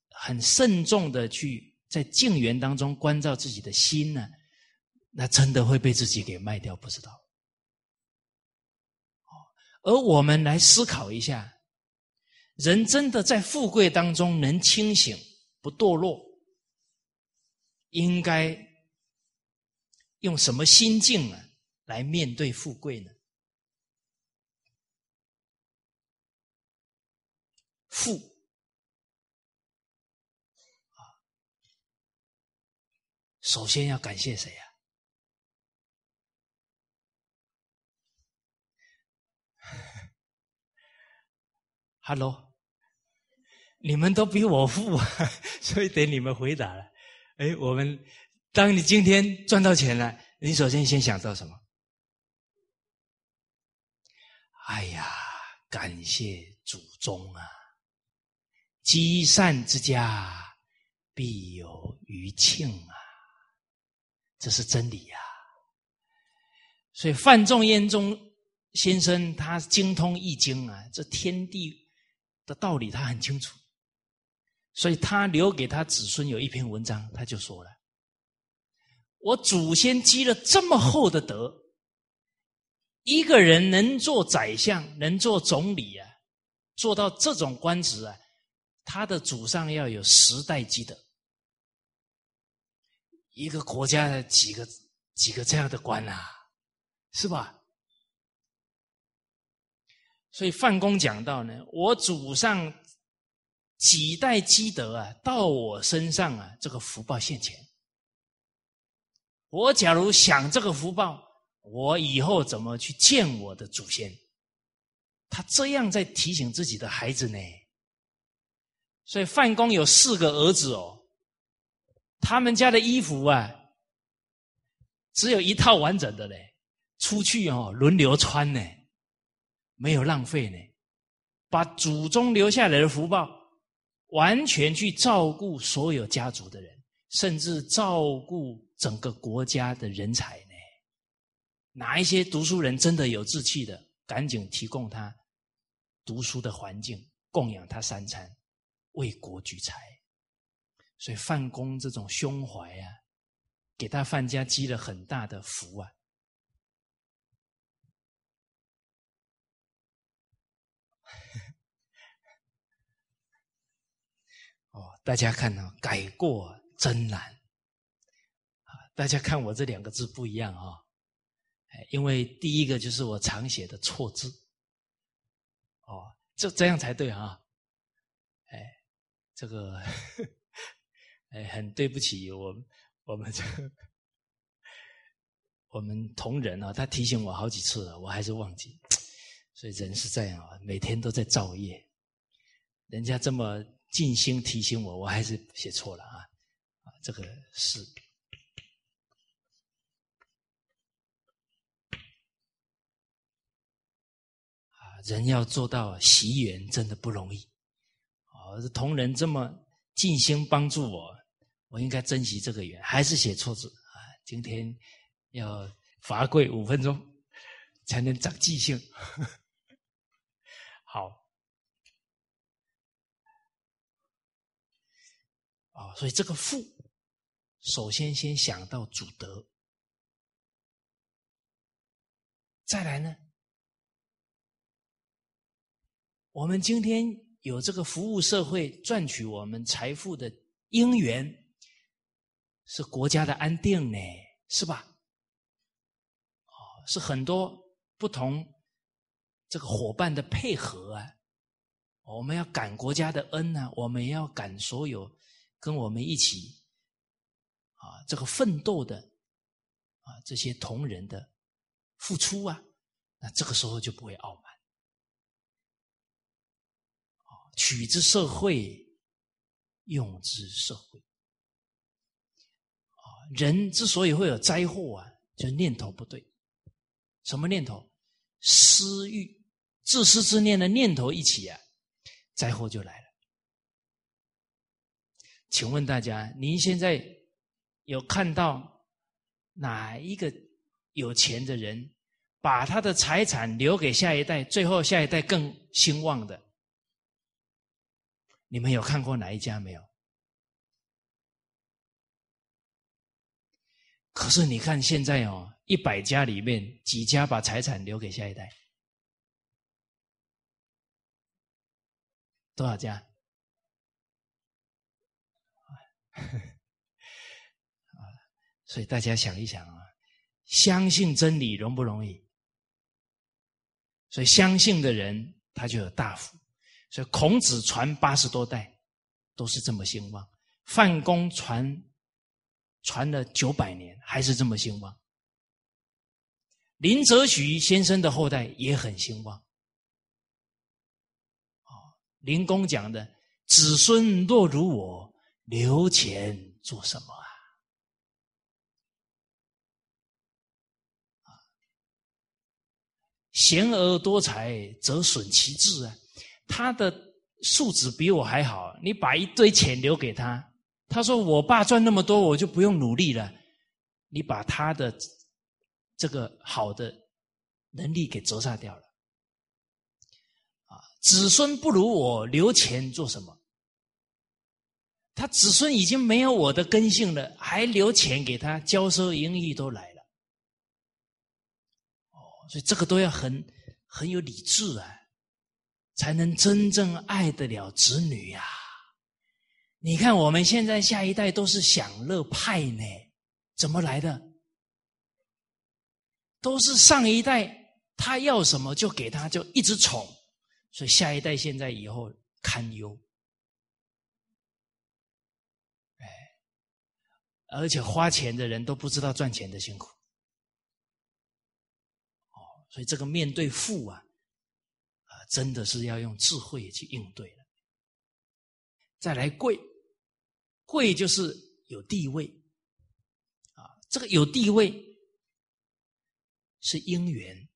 很慎重的去在静园当中关照自己的心呢，那真的会被自己给卖掉，不知道。而我们来思考一下。人真的在富贵当中能清醒不堕落，应该用什么心境呢来面对富贵呢？富啊！首先要感谢谁呀、啊？哈喽，你们都比我富啊，所以得你们回答了。哎，我们当你今天赚到钱了，你首先先想到什么？哎呀，感谢祖宗啊！积善之家必有余庆啊，这是真理呀。所以范仲淹中先生他精通易经啊，这天地的道理他很清楚，所以他留给他子孙有一篇文章，他就说了：“我祖先积了这么厚的德，一个人能做宰相，能做总理啊，做到这种官职啊，他的祖上要有十代积德，一个国家的几个几个这样的官啊。”是吧？所以范公讲到呢，我祖上几代积德啊，到我身上啊，这个福报现前。我假如想这个福报，我以后怎么去见我的祖先？他这样在提醒自己的孩子呢。所以范公有四个儿子哦，他们家的衣服啊，只有一套完整的嘞。出去哦，轮流穿呢，没有浪费呢，把祖宗留下来的福报，完全去照顾所有家族的人，甚至照顾整个国家的人才呢。哪一些读书人真的有志气的，赶紧提供他读书的环境，供养他三餐，为国举才。所以范公这种胸怀啊，给他范家积了很大的福啊。哦，大家看呢，改过真难啊！大家看我这两个字不一样啊，因为第一个就是我常写的错字，哦，这这样才对啊！这个，哎，很对不起我，我们这我们同仁啊，他提醒我好几次了，我还是忘记，所以人是这样啊，每天都在造业，人家这么。尽心提醒我，我还是写错了啊！啊，这个是，人要做到习缘真的不容易。我是，同仁这么尽心帮助我，我应该珍惜这个缘，还是写错字啊！今天要罚跪五分钟，才能长记性。好。啊，所以这个富，首先先想到祖德，再来呢，我们今天有这个服务社会、赚取我们财富的因缘，是国家的安定呢，是吧？哦，是很多不同这个伙伴的配合啊，我们要感国家的恩呢，我们要感所有。跟我们一起啊，这个奋斗的啊，这些同仁的付出啊，那这个时候就不会傲慢。取之社会，用之社会。啊，人之所以会有灾祸啊，就念头不对。什么念头？私欲、自私自念的念头一起啊，灾祸就来了。请问大家，您现在有看到哪一个有钱的人把他的财产留给下一代，最后下一代更兴旺的？你们有看过哪一家没有？可是你看现在哦，一百家里面几家把财产留给下一代？多少家？啊，所以大家想一想啊，相信真理容不容易？所以相信的人他就有大福。所以孔子传八十多代都是这么兴旺，范公传传了九百年还是这么兴旺，林则徐先生的后代也很兴旺。哦，林公讲的：“子孙若如我，留钱做什么啊？”贤而多财，则损其志啊！他的素质比我还好，你把一堆钱留给他，他说：“我爸赚那么多，我就不用努力了。”你把他的这个好的能力给折煞掉了啊！子孙不如我，留钱做什么？他子孙已经没有我的根性了，还留钱给他，骄奢淫逸都来了。哦所以这个都要很很有理智啊，才能真正爱得了子女呀。你看我们现在下一代都是享乐派呢，怎么来的？都是上一代他要什么就给他，就一直宠，所以下一代现在以后堪忧。哎，而且花钱的人都不知道赚钱的辛苦。哦所以这个面对富，啊，真的是要用智慧去应对了。再来贵，贵就是有地位，啊，这个有地位是因缘，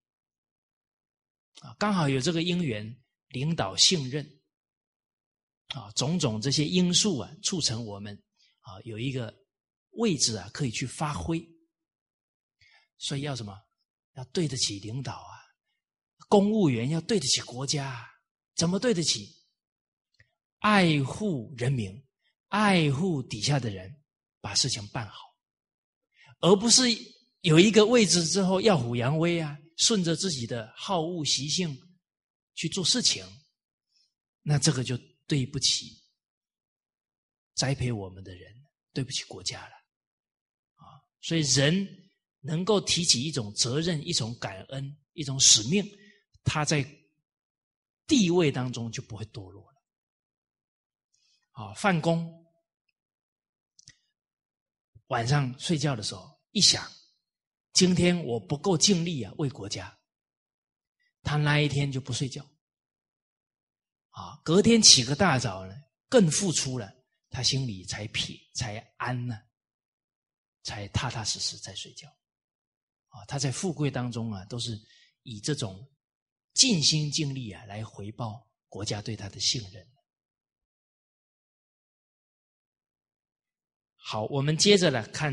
啊，刚好有这个因缘，领导信任，啊，种种这些因素啊，促成我们啊有一个位置啊可以去发挥。所以要什么？要对得起领导啊，公务员要对得起国家，怎么对得起？爱护人民，爱护底下的人，把事情办好，而不是有一个位置之后耀武扬威啊，顺着自己的好恶习性去做事情，那这个就对不起栽培我们的人，对不起国家了啊！所以人。能够提起一种责任、一种感恩、一种使命，他在地位当中就不会堕落了。啊，范公晚上睡觉的时候一想，今天我不够尽力啊，为国家，他那一天就不睡觉。啊，隔天起个大早呢，更付出了，他心里才撇才安呢，才踏踏实实在睡觉。啊，他在富贵当中啊，都是以这种尽心尽力啊来回报国家对他的信任。好，我们接着来看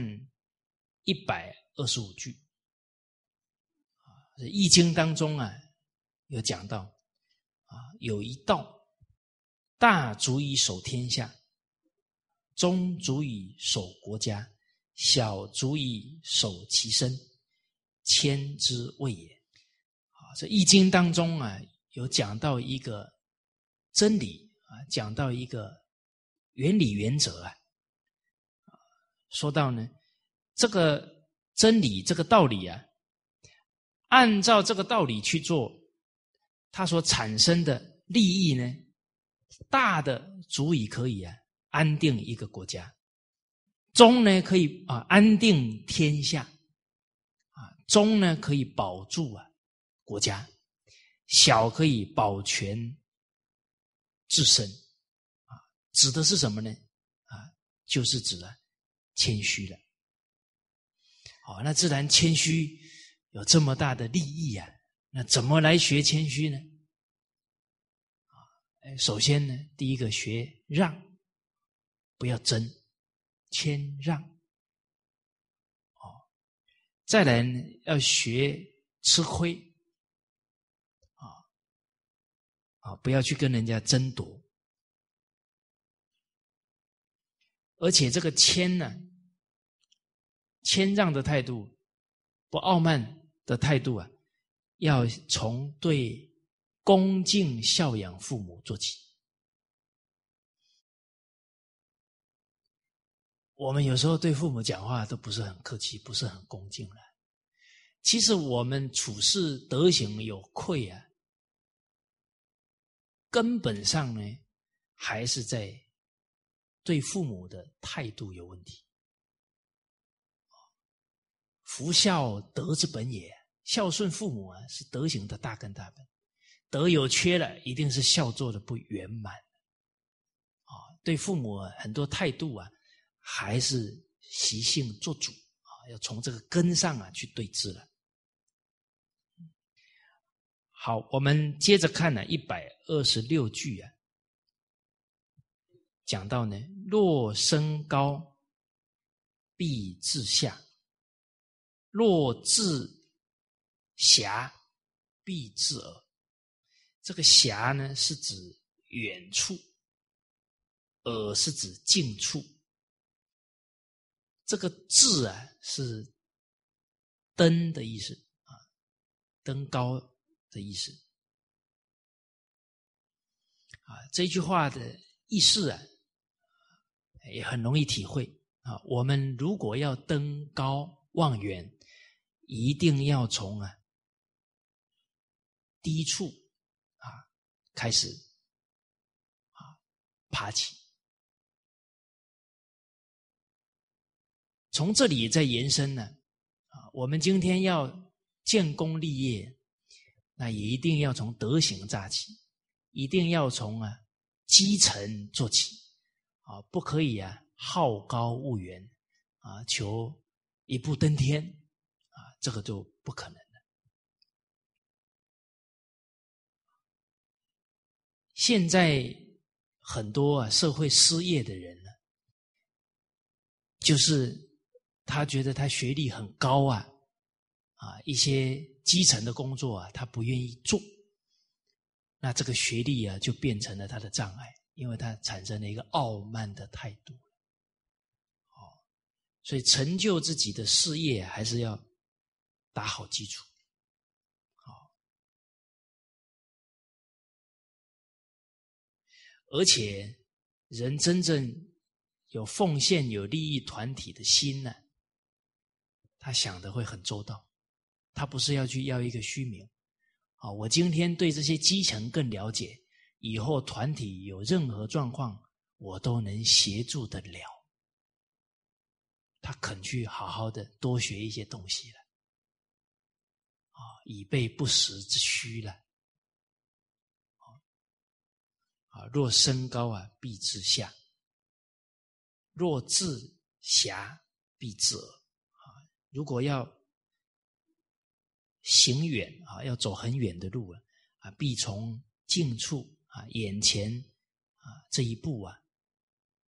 一百二十五句啊，《易经》当中啊有讲到啊，有一道大足以守天下，中足以守国家，小足以守其身。千之谓也，这《易经》当中啊，有讲到一个真理啊，讲到一个原理原则啊，说到呢，这个真理这个道理啊，按照这个道理去做，它所产生的利益呢，大的足以可以啊安定一个国家，中呢可以啊安定天下。啊中呢可以保住啊国家，小可以保全自身，啊，指的是什么呢？啊，就是指了谦虚了。好，那自然谦虚有这么大的利益啊，那怎么来学谦虚呢？啊，首先呢，第一个学让，不要争，谦让。再来呢，要学吃亏，啊啊，不要去跟人家争夺，而且这个谦呢，谦让的态度，不傲慢的态度啊，要从对恭敬孝养父母做起。我们有时候对父母讲话都不是很客气，不是很恭敬了。其实我们处事德行有愧啊，根本上呢，还是在对父母的态度有问题。福孝德之本也，孝顺父母啊，是德行的大根大本。德有缺了，一定是孝做的不圆满。啊，对父母很多态度啊，还是习性做主啊，要从这个根上啊去对治了。好，我们接着看呢，一百二十六句啊，讲到呢，若升高，必自下；若自狭，必自耳。这个狭呢，是指远处；耳是指近处。这个字啊，是登的意思啊，登高的意思啊。这句话的意思啊，也很容易体会啊。我们如果要登高望远，一定要从啊低处啊。开始啊，爬起。从这里再延伸呢，啊，我们今天要建功立业，那也一定要从德行扎起，一定要从啊基层做起，啊，不可以啊好高骛远，啊求一步登天，啊，这个就不可能了。现在很多啊社会失业的人呢，就是他觉得他学历很高啊，啊一些基层的工作啊他不愿意做，那这个学历啊就变成了他的障碍，因为他产生了一个傲慢的态度。哦，所以成就自己的事业还是要打好基础。好而且，人真正有奉献、有利益团体的心呢，他想的会很周到。他不是要去要一个虚名啊！我今天对这些基层更了解，以后团体有任何状况，我都能协助得了。他肯去好好的多学一些东西了，啊，以备不时之需了。啊，若升高啊，必自下；若自狭，必自。啊，如果要行远啊，要走很远的路啊，啊，必从近处啊，眼前啊这一步啊，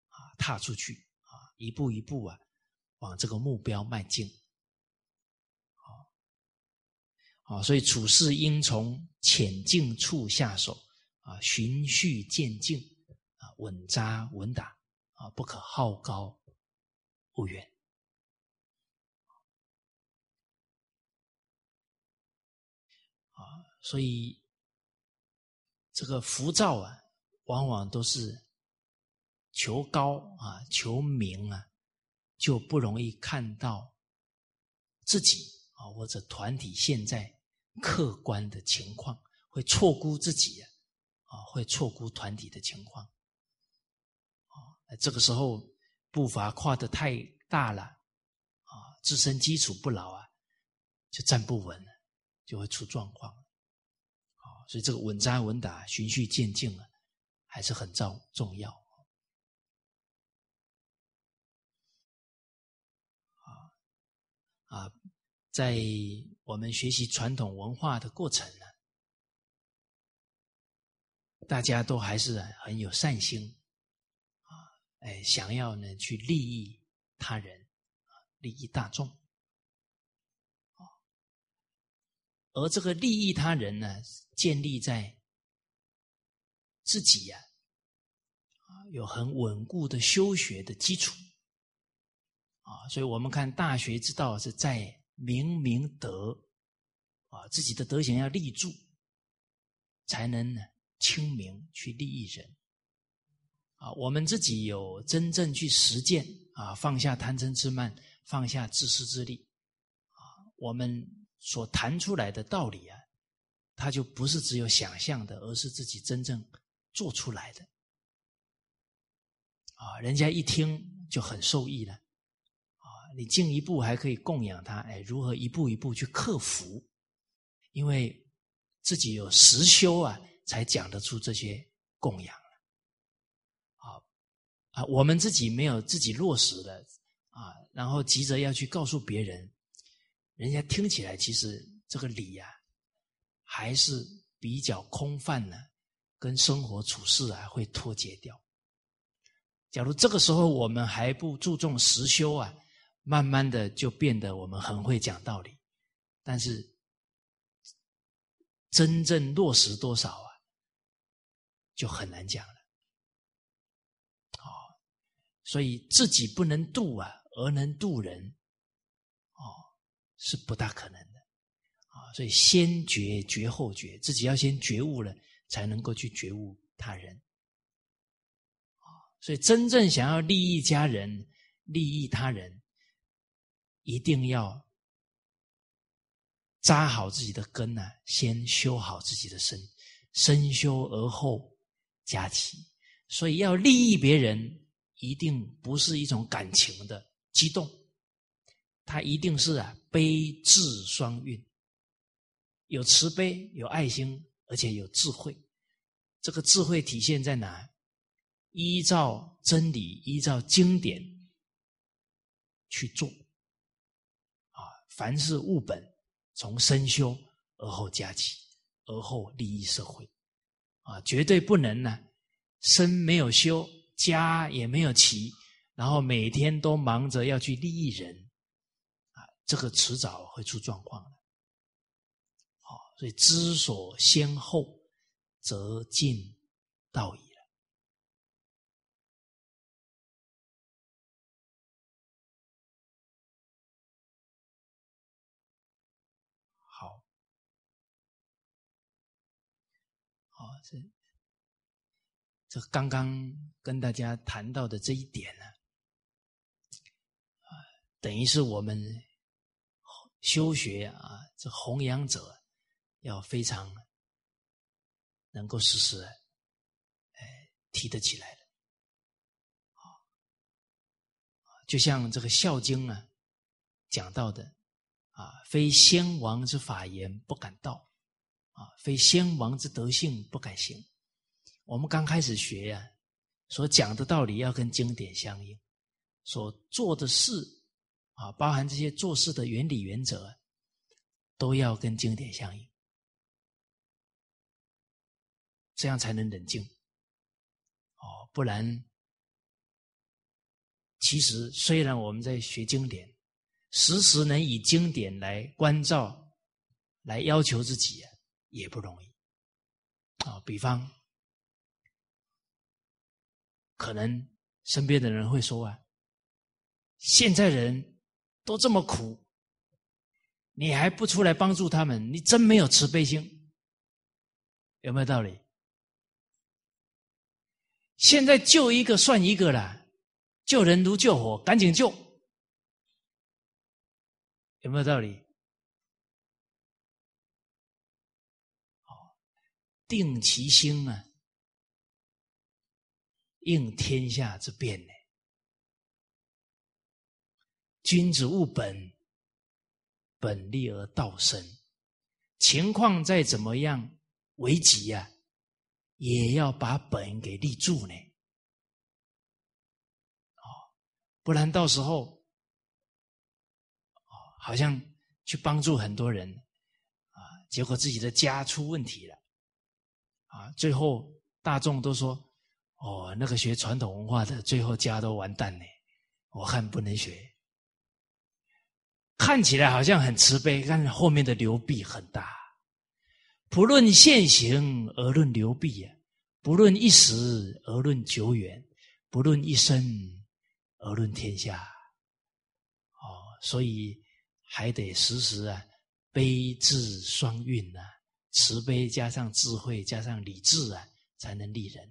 啊踏出去啊，一步一步啊，往这个目标迈进。啊，所以处事应从浅近处下手。啊，循序渐进，啊，稳扎稳打，啊，不可好高骛远。啊，所以这个浮躁啊，往往都是求高啊，求名啊，就不容易看到自己啊或者团体现在客观的情况，会错估自己啊。啊，会错估团体的情况，啊，这个时候步伐跨得太大了，啊，自身基础不牢啊，就站不稳了，就会出状况，所以这个稳扎稳打、循序渐进啊，还是很重重要，啊啊，在我们学习传统文化的过程呢。大家都还是很有善心，啊，哎，想要呢去利益他人，啊，利益大众，而这个利益他人呢，建立在自己呀，啊，有很稳固的修学的基础，啊，所以我们看大学之道是在明明德，啊，自己的德行要立住，才能呢。清明去利益人啊！我们自己有真正去实践啊，放下贪嗔痴慢，放下自私自利啊，我们所谈出来的道理啊，它就不是只有想象的，而是自己真正做出来的啊！人家一听就很受益了啊！你进一步还可以供养他，哎，如何一步一步去克服？因为自己有实修啊，才讲得出这些供养。啊啊，我们自己没有自己落实的啊，然后急着要去告诉别人，人家听起来其实这个理呀，还是比较空泛呢，跟生活处事啊会脱节掉。假如这个时候我们还不注重实修啊，慢慢的就变得我们很会讲道理，但是真正落实多少啊，就很难讲了。哦，所以自己不能度啊，而能度人，哦，是不大可能。所以先觉觉后觉，自己要先觉悟了，才能够去觉悟他人。所以，真正想要利益家人、利益他人，一定要扎好自己的根呢。先修好自己的身，身修而后家齐。所以，要利益别人，一定不是一种感情的激动，他一定是啊悲智双运，有慈悲、有爱心，而且有智慧。这个智慧体现在哪？依照真理，依照经典去做啊！凡是务本，从身修而后家齐，而后利益社会啊！绝对不能呢，身没有修，家也没有齐，然后每天都忙着要去利益人啊！这个迟早会出状况的。所以知所先后，则近道矣。了。好，好，这这刚刚跟大家谈到的这一点呢，啊，等于是我们修学啊，这弘扬者要非常能够实时哎提得起来的，啊，就像这个《孝经》啊讲到的啊，非先王之法言不敢道。啊，非先王之德性不敢行。我们刚开始学呀，所讲的道理要跟经典相应，所做的事啊，包含这些做事的原理原则，都要跟经典相应，这样才能冷静。哦，不然，其实虽然我们在学经典，时时能以经典来关照，来要求自己啊。也不容易啊！比方，可能身边的人会说啊：“现在人都这么苦，你还不出来帮助他们？你真没有慈悲心，有没有道理？”现在救一个算一个了，救人如救火，赶紧救，有没有道理？定其心啊，应天下之变呢。君子务本，本立而道生。情况再怎么样危急呀，也要把本给立住呢。哦，不然到时候，哦，好像去帮助很多人啊，结果自己的家出问题了。啊，最后大众都说：“哦，那个学传统文化的，最后家都完蛋呢。”我看不能学。看起来好像很慈悲，但是后面的流弊很大。不论现行而论流弊啊，不论一时而论久远，不论一生而论天下。哦，所以还得时时啊，悲智双运呐。慈悲加上智慧加上理智啊，才能利人。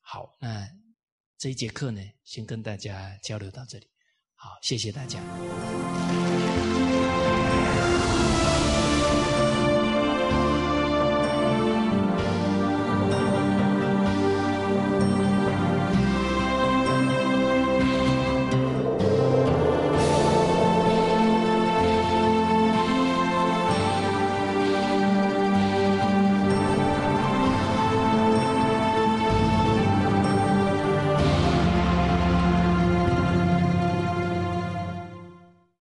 好，那这一节课呢，先跟大家交流到这里。好，谢谢大家。